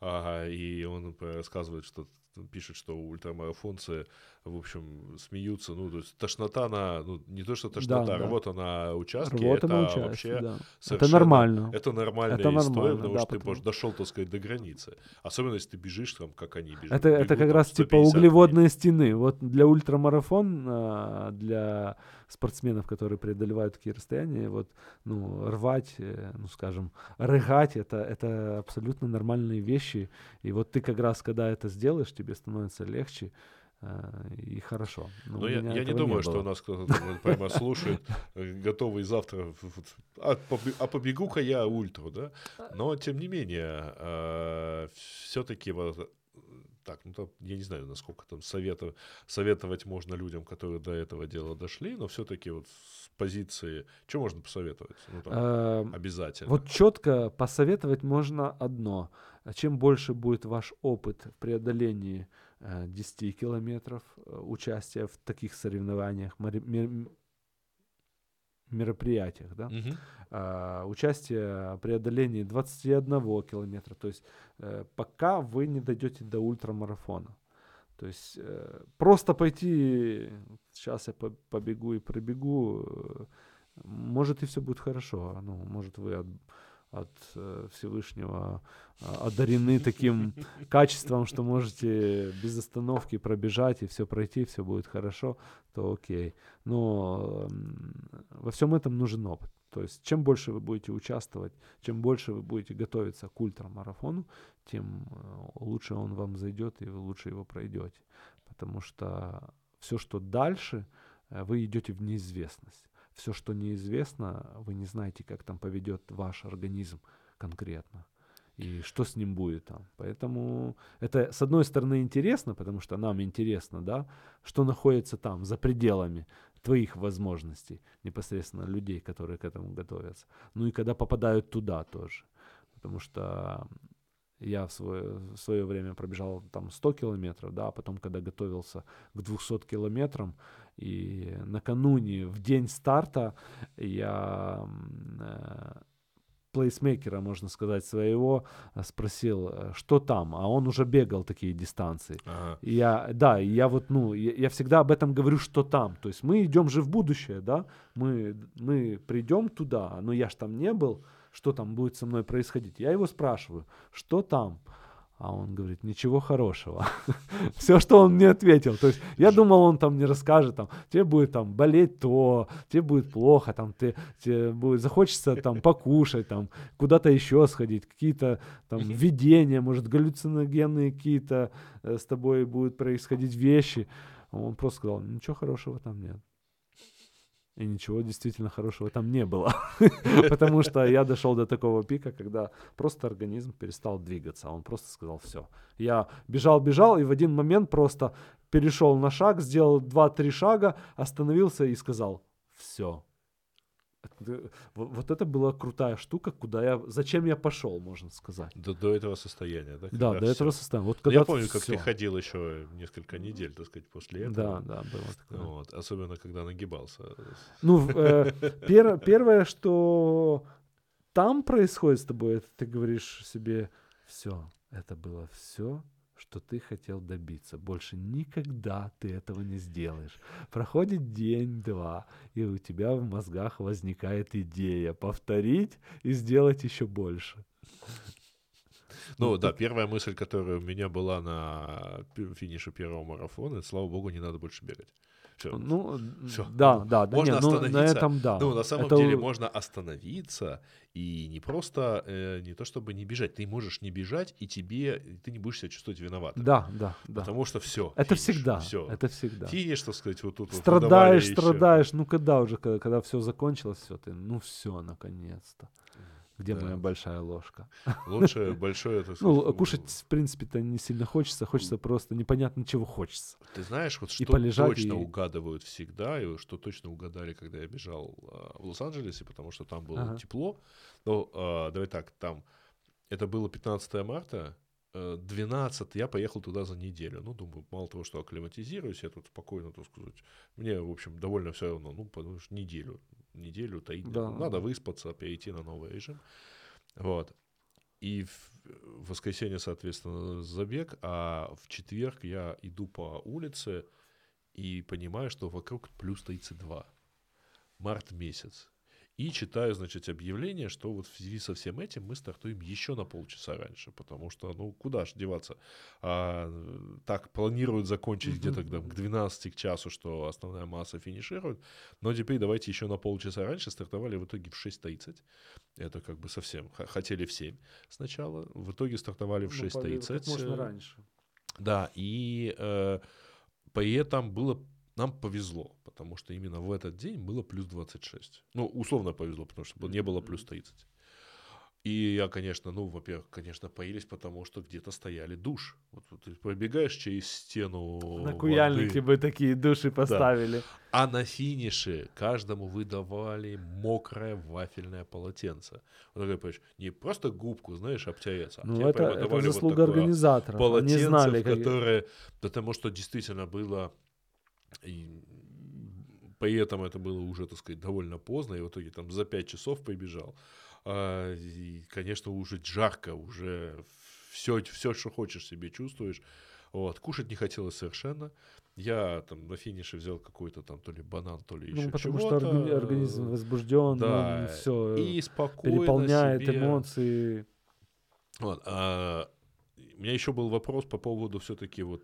Ага, и он рассказывает, что пишет, что ультрамарафонцы, в общем, смеются, ну, то есть тошнота на, ну, не то, что тошнота, да, рвота да. на участке, рвота это на участке, вообще да. Это нормально. Это нормальная это история, нормально, потому да, что потому... ты дошел, так сказать, до границы. Особенно, если ты бежишь там, как они бежат. Это, бегут, это как там, раз типа углеводные дней. стены. Вот для ультрамарафон, для спортсменов, которые преодолевают такие расстояния, вот, ну, рвать, э, ну, скажем, рыгать, это, это абсолютно нормальные вещи. И вот ты как раз, когда это сделаешь, тебе становится легче и хорошо. Но, Но я, я не думаю, не что у нас кто-то прямо слушает, э, готовый завтра, а, а побегу-ка я ультру, да? Но, тем не менее, все-таки вот так, ну там, я не знаю, насколько там совета, советовать можно людям, которые до этого дела дошли, но все-таки вот с позиции, что можно посоветовать? Ну, там, Эм, обязательно. Вот четко посоветовать можно одно. Чем больше будет ваш опыт в преодолении э, 10 километров, э, участия в таких соревнованиях, мероприятиях, да, Мгм. а, участие в преодолении 21 километра, то есть э, пока вы не дойдете до ультрамарафона. То есть э, просто пойти, сейчас я по- побегу и пробегу, э, может и все будет хорошо, ну, может вы от, от э, Всевышнего а, одарены таким качеством, что можете без остановки пробежать и все пройти, все будет хорошо, то окей. Но м, во всем этом нужен опыт. То есть чем больше вы будете участвовать, чем больше вы будете готовиться к ультрамарафону, тем э, лучше он вам зайдет и вы лучше его пройдете. Потому что все, что дальше, э, вы идете в неизвестность. Все, что неизвестно, вы не знаете, как там поведет ваш организм конкретно и что с ним будет там. Поэтому это, с одной стороны, интересно, потому что нам интересно, да, что находится там, за пределами твоих возможностей, непосредственно людей, которые к этому готовятся. Ну и когда попадают туда тоже. Потому что я в свое, в свое время пробежал там 100 километров, да, а потом, когда готовился к 200 километрам, и накануне, в день старта, я э, плейсмейкера, можно сказать, своего э, спросил, э, что там, а он уже бегал такие дистанции. Ага. И Я, да, я вот, ну, я, я всегда об этом говорю, что там. То есть мы идем же в будущее, да, мы, мы придем туда, но я ж там не был, что там будет со мной происходить. Я его спрашиваю, что там? А он говорит, ничего хорошего. Все, что он мне ответил. То есть я думал, он там не расскажет, там, тебе будет там болеть то, тебе будет плохо, там, ты, тебе будет, захочется там покушать, там, куда-то еще сходить, какие-то там видения, может, галлюциногенные какие-то э, с тобой будут происходить вещи. Он просто сказал, ничего хорошего там нет. И ничего действительно хорошего там не было. Потому что я дошел до такого пика, когда просто организм перестал двигаться. Он просто сказал все. Я бежал, бежал, и в один момент просто перешел на шаг, сделал 2-3 шага, остановился и сказал все. Вот это была крутая штука, куда я, зачем я пошел, можно сказать. До, до этого состояния, да? Да, до этого всё. состояния. Вот Ну, когда я помню, как всё. ты ходил еще несколько недель, так сказать, после этого. Да, да, было такое. Вот, особенно, когда нагибался. Ну, э, пер- первое, что там происходит с тобой, это ты говоришь себе, все, это было все, что ты хотел добиться. Больше никогда ты этого не сделаешь. Проходит день-два, и у тебя в мозгах возникает идея повторить и сделать еще больше. Ну да, первая мысль, которая у меня была на финише первого марафона, это, слава богу, не надо больше бегать. Все. Ну, всё. да, Ну, да, да, можно не, ну, на остановиться. этом да. Ну, на самом Это деле можно остановиться и не просто, э, не то чтобы не бежать, ты можешь не бежать, и тебе, ты не будешь себя чувствовать виноватым. Да, да, да. Потому что все. Это всегда, Все. это всегда. Финиш, так сказать, вот тут вот страдаешь, страдаешь. Ну когда уже, когда, когда все закончилось, все, ты, ну все, наконец-то. Где Да. моя большая ложка? Лучше большое, так Ну, кушать, в принципе-то, не сильно хочется, хочется просто непонятно чего хочется. Ты знаешь, вот И что полежать, точно и- угадывают всегда, и что точно угадали, когда я бежал а, в Лос-Анджелесе, потому что там было Ага. тепло. Ну, а, давай так, там это было 15 марта, э, 12 я поехал туда за неделю. Ну, думаю, мало того, что акклиматизируюсь, я тут спокойно, так сказать. Мне, в общем, довольно все равно. Ну, потому что неделю, неделю таить. Да. Надо выспаться, перейти на новый режим. Вот. И в в воскресенье, соответственно, забег, а в четверг я иду по улице и понимаю, что вокруг плюс 32. Март месяц. И читаю, значит, объявление, что вот в связи со всем этим мы стартуем еще на полчаса раньше, потому что, ну, куда ж деваться? А, э, так планируют закончить где-то там к 12 к часу, что основная масса финиширует, но теперь давайте еще на полчаса раньше стартовали в итоге в 6.30. Это как бы совсем, хотели в 7 сначала, в итоге стартовали в Ну, по- 6.30. Как можно э, раньше. да, и э, при этом было нам повезло, потому что именно в этот день было плюс 26. Ну, условно повезло, потому что не было плюс 30. И я, конечно, ну, во-первых, конечно, поились, потому что где-то стояли душ. Вот, вот ты пробегаешь через стену На куяльнике бы такие души поставили. а на финише каждому выдавали мокрое вафельное полотенце. Вот такое, понимаешь, не просто губку, знаешь, обтереться, а Ну, тебе это, это давали вот заслуга такое организаторов. Они полотенце, знали, в как... которое... Потому что действительно было... и при этом это было уже, так сказать, довольно поздно, и в итоге там за 5 часов побежал. А, и, конечно, уже жарко, уже все, все, что хочешь себе чувствуешь. Вот. Кушать не хотелось совершенно. Я там на финише взял какой-то там то ли банан, то ли еще Ну, потому чего-то. что органи- организм возбужден, Да, все и спокойно переполняет себе- эмоции. Вот, а, у меня еще был вопрос по поводу все-таки вот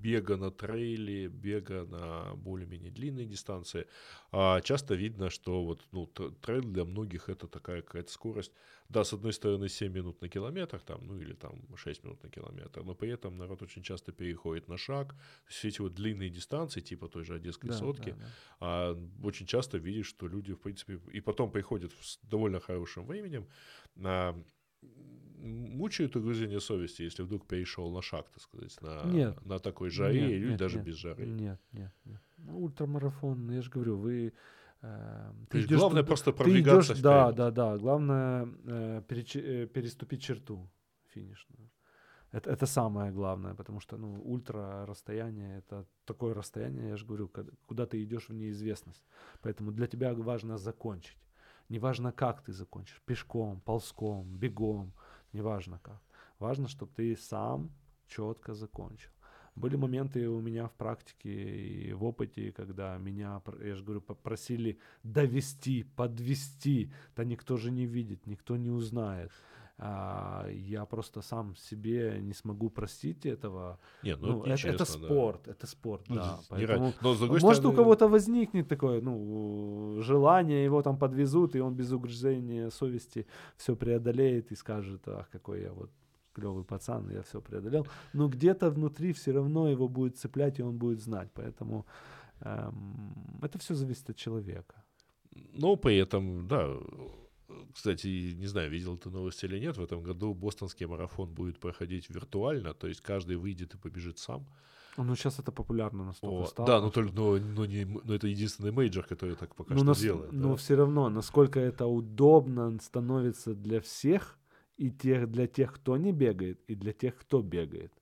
бега на трейле, бега на более-менее длинные дистанции. А часто видно, что вот, ну, трейл для многих это такая какая-то скорость. Да, с одной стороны 7 минут на километр, там, ну или там 6 минут на километр, но при этом народ очень часто переходит на шаг. Все эти вот длинные дистанции, типа той же Одесской Да, сотки, да, да. а очень часто видишь, что люди, в принципе, и потом приходят с довольно хорошим временем, а, мучают угрызение совести, если вдруг перешел на шаг, так сказать, на, Нет. на такой жаре Нет, или нет, даже нет, без жары. Нет, нет, нет. Ну, ультрамарафон, ну, я же говорю, вы... э, То есть идёшь главное туда- просто ты продвигаться идёшь- Да, да, да. Главное э, перечи- э, переступить черту финишную. Это, это самое главное, потому что ну, ультра расстояние это такое расстояние, я же говорю, куда ты идешь в неизвестность. Поэтому для тебя важно закончить. Неважно, как ты закончишь, пешком, ползком, бегом, неважно как. Важно, чтобы ты сам четко закончил. Были моменты у меня в практике и в опыте, когда меня, я же говорю, попросили довести, подвести. Да никто же не видит, никто не узнает. А, я просто сам себе не смогу простить этого. Не, ну, Ну, это, это, это нечестно, да. спорт, это спорт, Ну, да. Поэтому, Но может, у кого-то возникнет такое, ну, желание, его там подвезут, и он без угрызения совести все преодолеет и скажет, ах, какой я вот клевый пацан, я все преодолел. Но где-то внутри все равно его будет цеплять, и он будет знать. Поэтому эм, это все зависит от человека. Но при этом, да, кстати, не знаю, видел ты новости или нет, в этом году бостонский марафон будет проходить виртуально, то есть каждый выйдет и побежит сам. Ну, сейчас это популярно настолько О, стало. да, но, что- только, но, но не, но это единственный мейджор, который так пока ну, что нас- делает. но да. все равно, насколько это удобно становится для всех, и тех, для тех, кто не бегает, и для тех, кто бегает.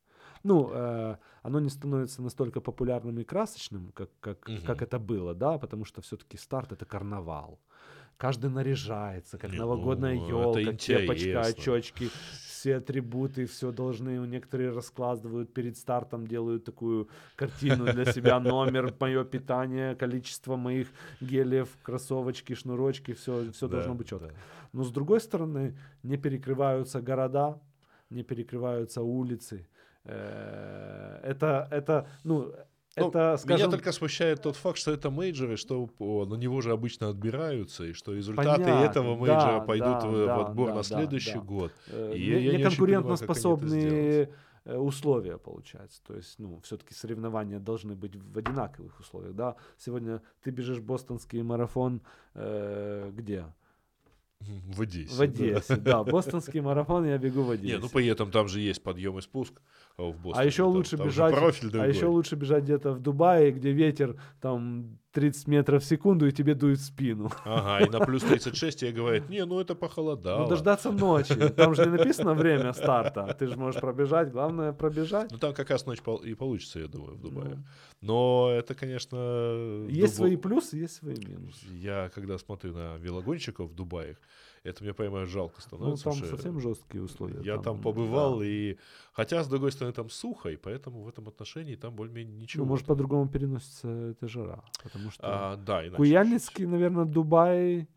Ну, э, оно не становится настолько популярным и красочным, как, как, как Мгм. это было, да, потому что все-таки старт это карнавал. Каждый наряжается, как Не, новогодная ну, елка, кепочка, очечки, все атрибуты, все должны, некоторые раскладывают перед стартом, делают такую картину для себя, номер, мое питание, количество моих гелев, кроссовочки, шнурочки, все, все Да, должно быть четко. да. Но с другой стороны, не перекрываются города, не перекрываются улицы. Э, Это, это, ну, Ну, это, скажем, Меня только смущает тот факт, что это мейджоры, что по- на него же обычно отбираются, и что результаты Понятно, этого мейджора да, пойдут да, в, в да, отбор да, на да, следующий да. год. э, И не- я неконкурентоспособные э, условия получается. То есть, ну, все-таки соревнования должны быть в одинаковых условиях, да. Сегодня ты бежишь бостонский марафон э, где? В Одессе. В Одессе, да. Бостонский марафон я бегу в Одессе. Не, ну при этом там же есть подъем и спуск в Бостоне. А еще лучше там бежать, профиль а еще лучше бежать где-то в Дубае, где ветер там 30 метров в секунду и тебе дует в спину. Ага, и на плюс 36 тебе говорят, не, ну это похолодало. Ну дождаться ночи. Там же не написано время старта. Ты же можешь пробежать. Главное пробежать. Ну там как раз ночь и получится, я думаю, в Дубае. Ну. Но это, конечно... Есть Дубо- свои плюсы, есть свои минусы. Я когда смотрю на велогонщиков в Дубае, это мне прямо жалко Ну, становится. там что совсем жесткие условия. Я там побывал, да. и... Хотя, с другой стороны, там сухо, и поэтому в этом отношении там более-менее ничего. Ну, может, по-другому переносится эта жара. Потому что А, да, иначе Куяльницкий, наверное, Дубай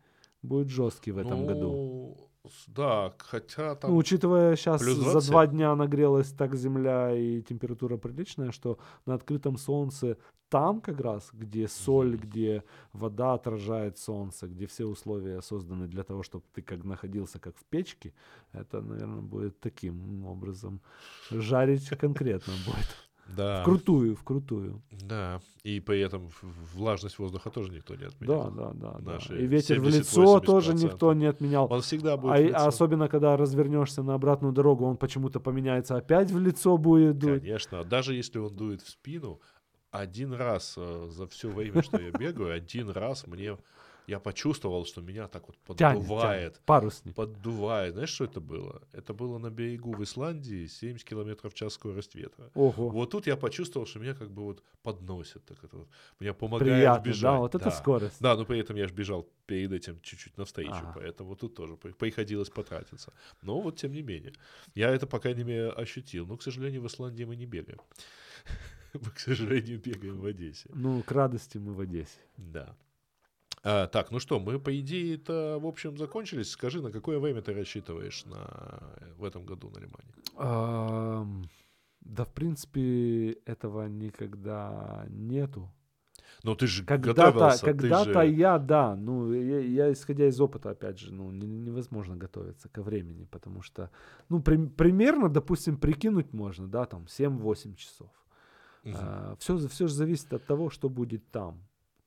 будет жесткий в этом ну, году. Да, хотя там... Ну, учитывая сейчас за 20. два дня нагрелась так земля и температура приличная, что на открытом солнце там как раз, где соль, Мгм. где вода отражает солнце, где все условия созданы для того, чтобы ты как находился как в печке, это, наверное, будет таким образом жарить конкретно будет. Да. Вкрутую, вкрутую. Да. И при этом в- влажность воздуха тоже никто не Да, отменял. да, да, да. Наши И ветер в 70-80%. лицо тоже никто не отменял. Он всегда будет А, в а особенно, когда развернешься на обратную дорогу, он почему-то поменяется, опять в лицо будет дуть. Конечно. Даже если он дует в спину, один раз э, за все время, что я бегаю, один раз мне я почувствовал, что меня так вот Тянет, поддувает. тянет. Парусник. Поддувает. Знаешь, что это было? Это было на берегу в Исландии 70 километров в час скорость ветра. Ого. Вот тут я почувствовал, что меня как бы вот подносит. Так это вот, меня помогает Приятно, бежать. да, вот это скорость. Да, но при этом я же бежал перед этим чуть-чуть навстречу, Ага. поэтому тут тоже при- приходилось потратиться. Но вот тем не менее. Я это, по крайней мере, ощутил. Но, к сожалению, в Исландии мы не бегаем. Мы, к сожалению, бегаем в Одессе. Ну, к радости мы в Одессе. Да. А, так, ну что, мы, по идее, это, в общем, закончились. Скажи, на какое время ты рассчитываешь на... в этом году на Лимане? Да, в принципе, этого никогда нету. Ну, ты же Когда-то, когда-то же- я, да, ну, я, я, исходя из опыта, опять же, ну, не- невозможно готовиться ко времени, потому что, ну, прим- примерно, допустим, прикинуть можно, да, там, 7-8 часов. Мгм. все, все же зависит от того, что будет там.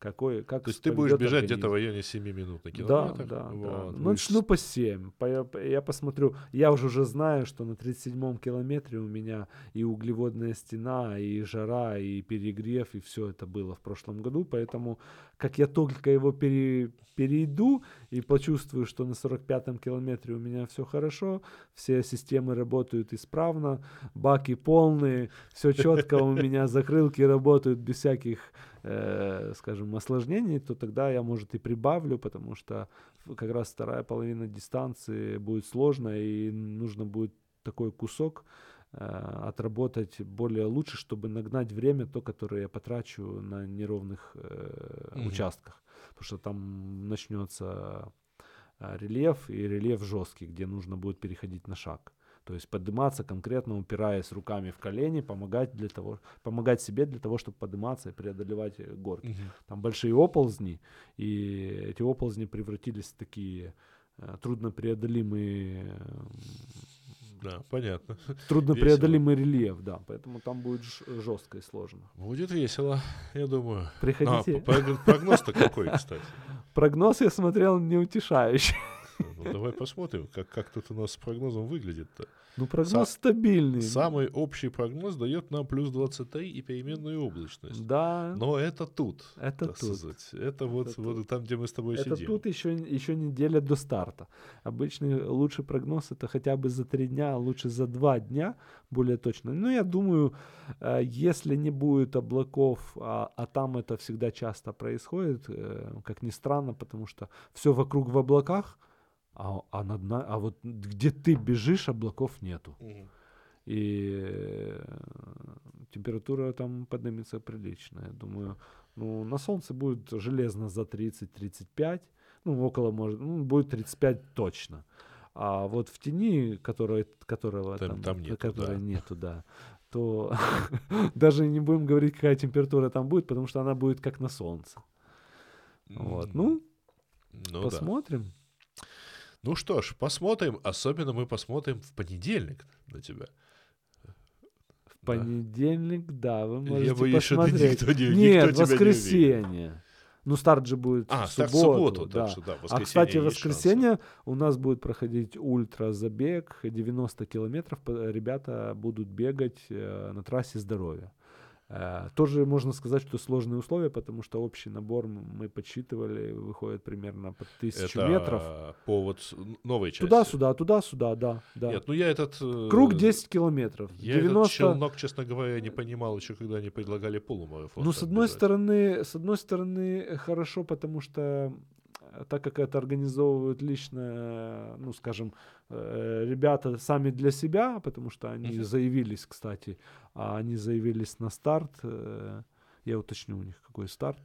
Какой, как То есть ты будешь бежать организм. где-то в районе 7 минут на Да, километр? да, да. вот, Ну, будешь начну по 7. По- Я, я посмотрю. Я уже уже знаю, что на 37-м километре у меня и углеводная стена, и жара, и перегрев, и все это было в прошлом году. Поэтому, как я только его пере- перейду и почувствую, что на 45-м километре у меня все хорошо, все системы работают исправно, баки полные, все четко у меня, закрылки работают без всяких э, скажем, осложнений, то тогда я, может, и прибавлю, потому что как раз вторая половина дистанции будет сложная, и нужно будет такой кусок э, отработать более лучше, чтобы нагнать время, то, которое я потрачу на неровных э, участках. Потому что там начнется э, рельеф, и рельеф жесткий, где нужно будет переходить на шаг. То есть подниматься конкретно, упираясь руками в колени, помогать, для того, помогать себе для того, чтобы подниматься и преодолевать э, горки. Мгм. Там большие оползни, и эти оползни превратились в такие э, труднопреодолимые, м, Да, понятно. труднопреодолимый рельеф, да, поэтому там будет жестко и сложно. Будет весело, я думаю. А, Приходите. прогноз- прогноз-то какой, кстати? Прогноз я смотрел неутешающий. Ну, давай посмотрим, как, как тут у нас с прогнозом выглядит-то. Ну, прогноз стабильный. Самый общий прогноз дает нам плюс 23 и переменную облачность. Да. Но это тут. Это так тут. сказать. Это вот, Это вот там, где мы с тобой Это сидим. тут еще, еще неделя до старта. Обычный лучший прогноз это хотя бы за три дня, а лучше за два дня, более точно. Ну, я думаю, э, если не будет облаков, а, а там это всегда часто происходит, э, как ни странно, потому что все вокруг в облаках, а, а, над на- а вот где ты бежишь, облаков нету. Мгм. И э, температура там поднимется прилично. Я думаю, ну, на солнце будет железно за 30-35, ну, около, может, ну, будет 35 точно. А вот в тени, которой, которого Там- там, там нету, которой да. нету, да, то даже не будем говорить, какая температура там будет, потому что она будет как на солнце. Вот. Ну, Ну да. Ну что ж, посмотрим. Особенно мы посмотрим в понедельник на тебя. В понедельник, да, вы можете Я боюсь, что посмотреть. никто не- никто Нет, тебя не воскресенье. Ну, старт же будет А, в старт в субботу, субботу, да. так что да, А, воскресенье кстати, в есть шансы. воскресенье у нас будет проходить ультразабег 90 километров. Ребята будут бегать э, на трассе здоровья. Э, Тоже можно сказать, что сложные условия, потому что общий набор мы подсчитывали, выходит примерно под тысячу Это метров. по вот с- новой части. Туда-сюда, туда-сюда, да. да. Нет, ну я этот... э, Круг 10 километров. Я 90... этот челнок, честно говоря, не понимал еще, когда они предлагали полумарафон. Ну, с одной бежать. стороны, с одной стороны, э, хорошо, потому что так как это организовывают лично, э, ну, скажем, э, ребята сами для себя, потому что они Мгм. заявились, кстати, а они заявились на старт. э, Я уточню у них, какой старт,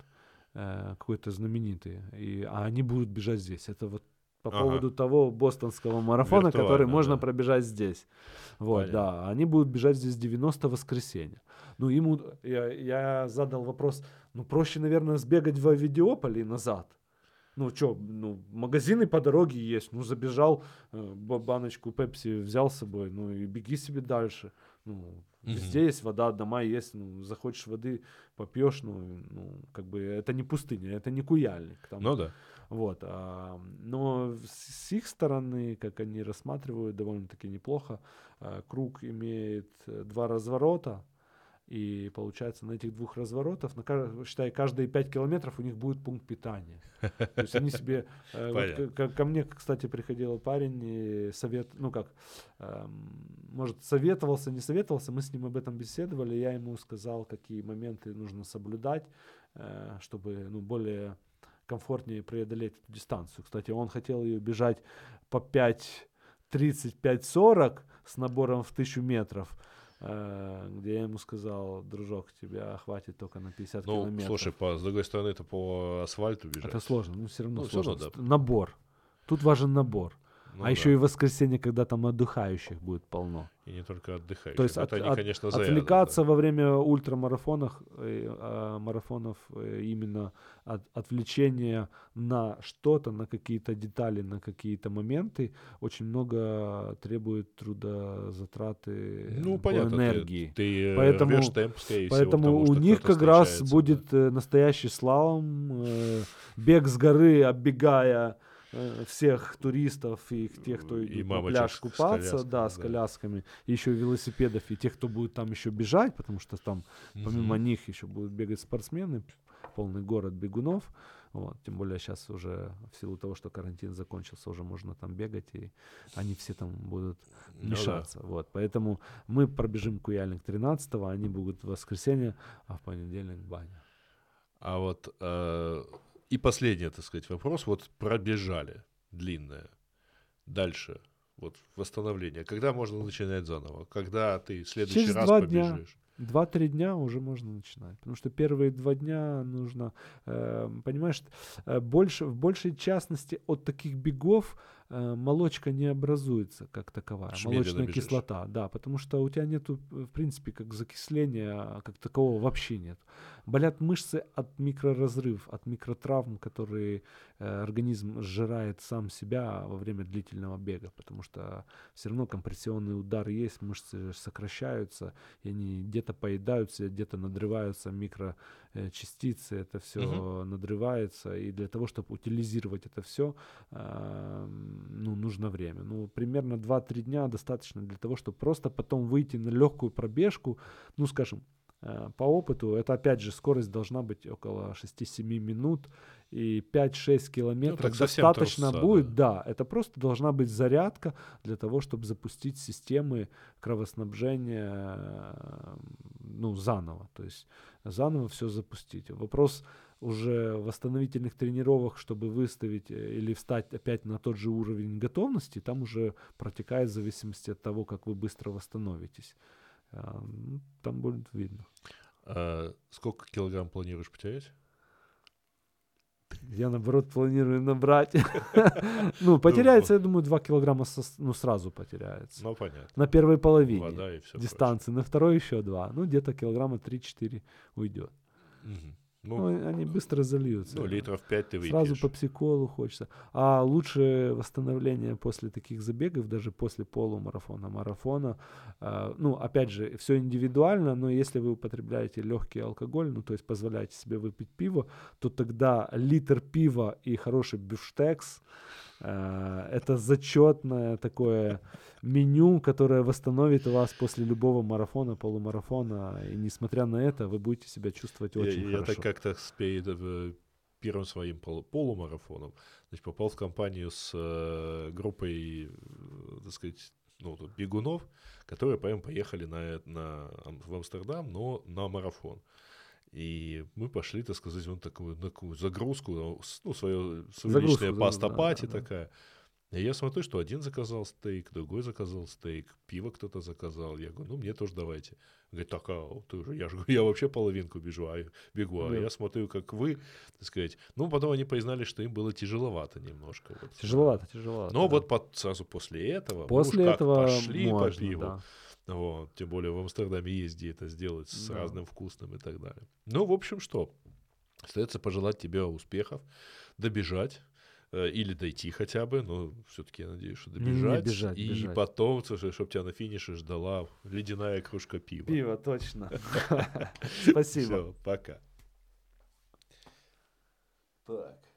какой-то знаменитый. И, а они будут бежать здесь. Это вот по Ага. поводу того бостонского марафона, который Виртуально, можно да. пробежать здесь. Вот, Понятно. да. Они будут бежать здесь 90 воскресенья. Ну, ему я, я задал вопрос, ну, проще, наверное, сбегать в Авидиополь и назад. Ну, что, ну, магазины по дороге есть. Ну, забежал, э, ба- баночку пепси взял с собой, ну, и беги себе дальше. Ну, везде есть вода, дома есть, ну, захочешь воды, попьешь, ну, ну, как бы это не пустыня, это не куяльник. Там, Ну да. Вот, а, но с с их стороны, как они рассматривают, довольно-таки неплохо. А, Круг имеет э, два разворота, и получается на этих двух разворотах, на, считай, каждые 5 километров у них будет пункт питания. То есть они себе... э, вот ко, ко мне, кстати, приходил парень, и совет, ну как, эм, может, советовался, не советовался, мы с ним об этом беседовали, я ему сказал, какие моменты нужно соблюдать, э, чтобы, ну, более комфортнее преодолеть эту дистанцию. Кстати, он хотел ее бежать по 5.30-5.40 с набором в 1000 метров, где я ему сказал, дружок, тебя хватит только на 50 Ну, километров. слушай, по, с другой стороны, это по асфальту бежать. Это сложно, ну все равно Ну, сложно. равно, Ст- Набор. Тут важен набор. Ну а да. еще и воскресенье, когда там отдыхающих будет полно. И не только отдыхающих. То есть это от- они, от- конечно, да, Отвлекаться во время ультрамарафонов, э, а, марафонов э, именно от отвлечения на что-то, на какие-то детали, на какие-то моменты, очень много требует трудозатраты Ну, по понятно, ты- энергии. Ты, э, Поэтому- рвёшь темп, скорее всего, Поэтому потому у них как раз будет э, настоящий слалом, э, бег с горы, оббегая э, всех туристов и тех, кто И идет на пляж с купаться, колясками, да, с да. колясками, и еще велосипедов, и тех, кто будет там еще бежать, потому что там да. помимо Мгм. них еще будут бегать спортсмены, полный город бегунов. Вот, тем более сейчас уже в силу того, что карантин закончился, уже можно там бегать, и они все там будут Ну да. мешаться. Вот, поэтому мы пробежим Куяльник 13 они будут в воскресенье, а в понедельник баня. А вот э, и последний, так сказать, вопрос. Вот пробежали длинное. Дальше. Вот восстановление. Когда можно начинать заново? Когда ты в следующий Через раз два дня. побежишь? Два-три дня уже можно начинать. Потому что первые два дня нужно, э, понимаешь, э, больше, в большей частности от таких бегов э, молочка не образуется как таковая. Медленно молочная бежишь. кислота, да, потому что у тебя нету, в принципе, как закисления, как такового вообще нет. Болят мышцы от микроразрывов, от микротравм, которые э, организм сжирает сам себя во время длительного бега, потому что все равно компрессионный удар есть, мышцы сокращаются, и они где-то поедаются, где-то надрываются микрочастицы, это все Мгм. надрывается, и для того, чтобы утилизировать это все, ну, нужно время. Ну, примерно 2-3 дня достаточно для того, чтобы просто потом выйти на легкую пробежку, ну, скажем, э, по опыту, это опять же скорость должна быть около 6-7 минут, и 5-6 километров совсем достаточно трусца, будет, да, это просто должна быть зарядка для того, чтобы запустить системы кровоснабжения, э, ну, заново, то есть заново все запустить. Вопрос уже восстановительных тренировок, чтобы выставить э, или встать опять на тот же уровень готовности, там уже протекает в зависимости от того, как вы быстро восстановитесь. Ну, Там будет видно. А сколько килограмм планируешь потерять? Я, наоборот, планирую набрать. Ну, потеряется, я думаю, 2 килограмма ну, сразу потеряется. Ну, понятно. На первой половине Вода и все. дистанции, на второй еще 2. Ну, где-то килограмма 3-4 уйдет. Ну, Ну, они быстро зальются. ну, литров 5 ты выпьешь. Сразу по психолу хочется. А лучше восстановление после таких забегов, даже после полумарафона, марафона. а, ну, опять же, все индивидуально, но если вы употребляете легкий алкоголь, ну, то есть позволяете себе выпить пиво, то тогда литр пива и хороший бифштекс это зачетное такое меню, которое восстановит вас после любого марафона, полумарафона. И несмотря на это, вы будете себя чувствовать Я, очень я хорошо. так как-то с перед э, первым своим полу- полумарафоном значит, попал в компанию с э, группой, э, так сказать, ну, бегунов, которые прям поехали на, э- на, в Амстердам, но на марафон. И мы пошли, так сказать, вот такую, такую загрузку, ну, ну, свое, да, паста-пати да, да. такая. И я смотрю, что один заказал стейк, другой заказал стейк, пиво кто-то заказал. Я говорю, ну мне тоже давайте. Он говорит, так, а ты уже, я же я вообще половинку бежу, а, бегу, а Да. я смотрю, как вы, так сказать. Ну, потом они признали, что им было тяжеловато немножко. Вот. Тяжеловато, тяжеловато. Но да. вот под- сразу после этого, мы уж После как этого пошли по можно, пиву. да. Вот, тем более в Амстердаме где это сделать с Да. разным вкусным и так далее. Ну, в общем, что? Остается пожелать тебе успехов, добежать, Э, или дойти хотя бы, но все-таки я надеюсь, что Не- не добежать. бежать, и бежать. потом, чтобы тебя на финише ждала ледяная кружка пива. Пиво, точно. Спасибо. Все, пока. Так.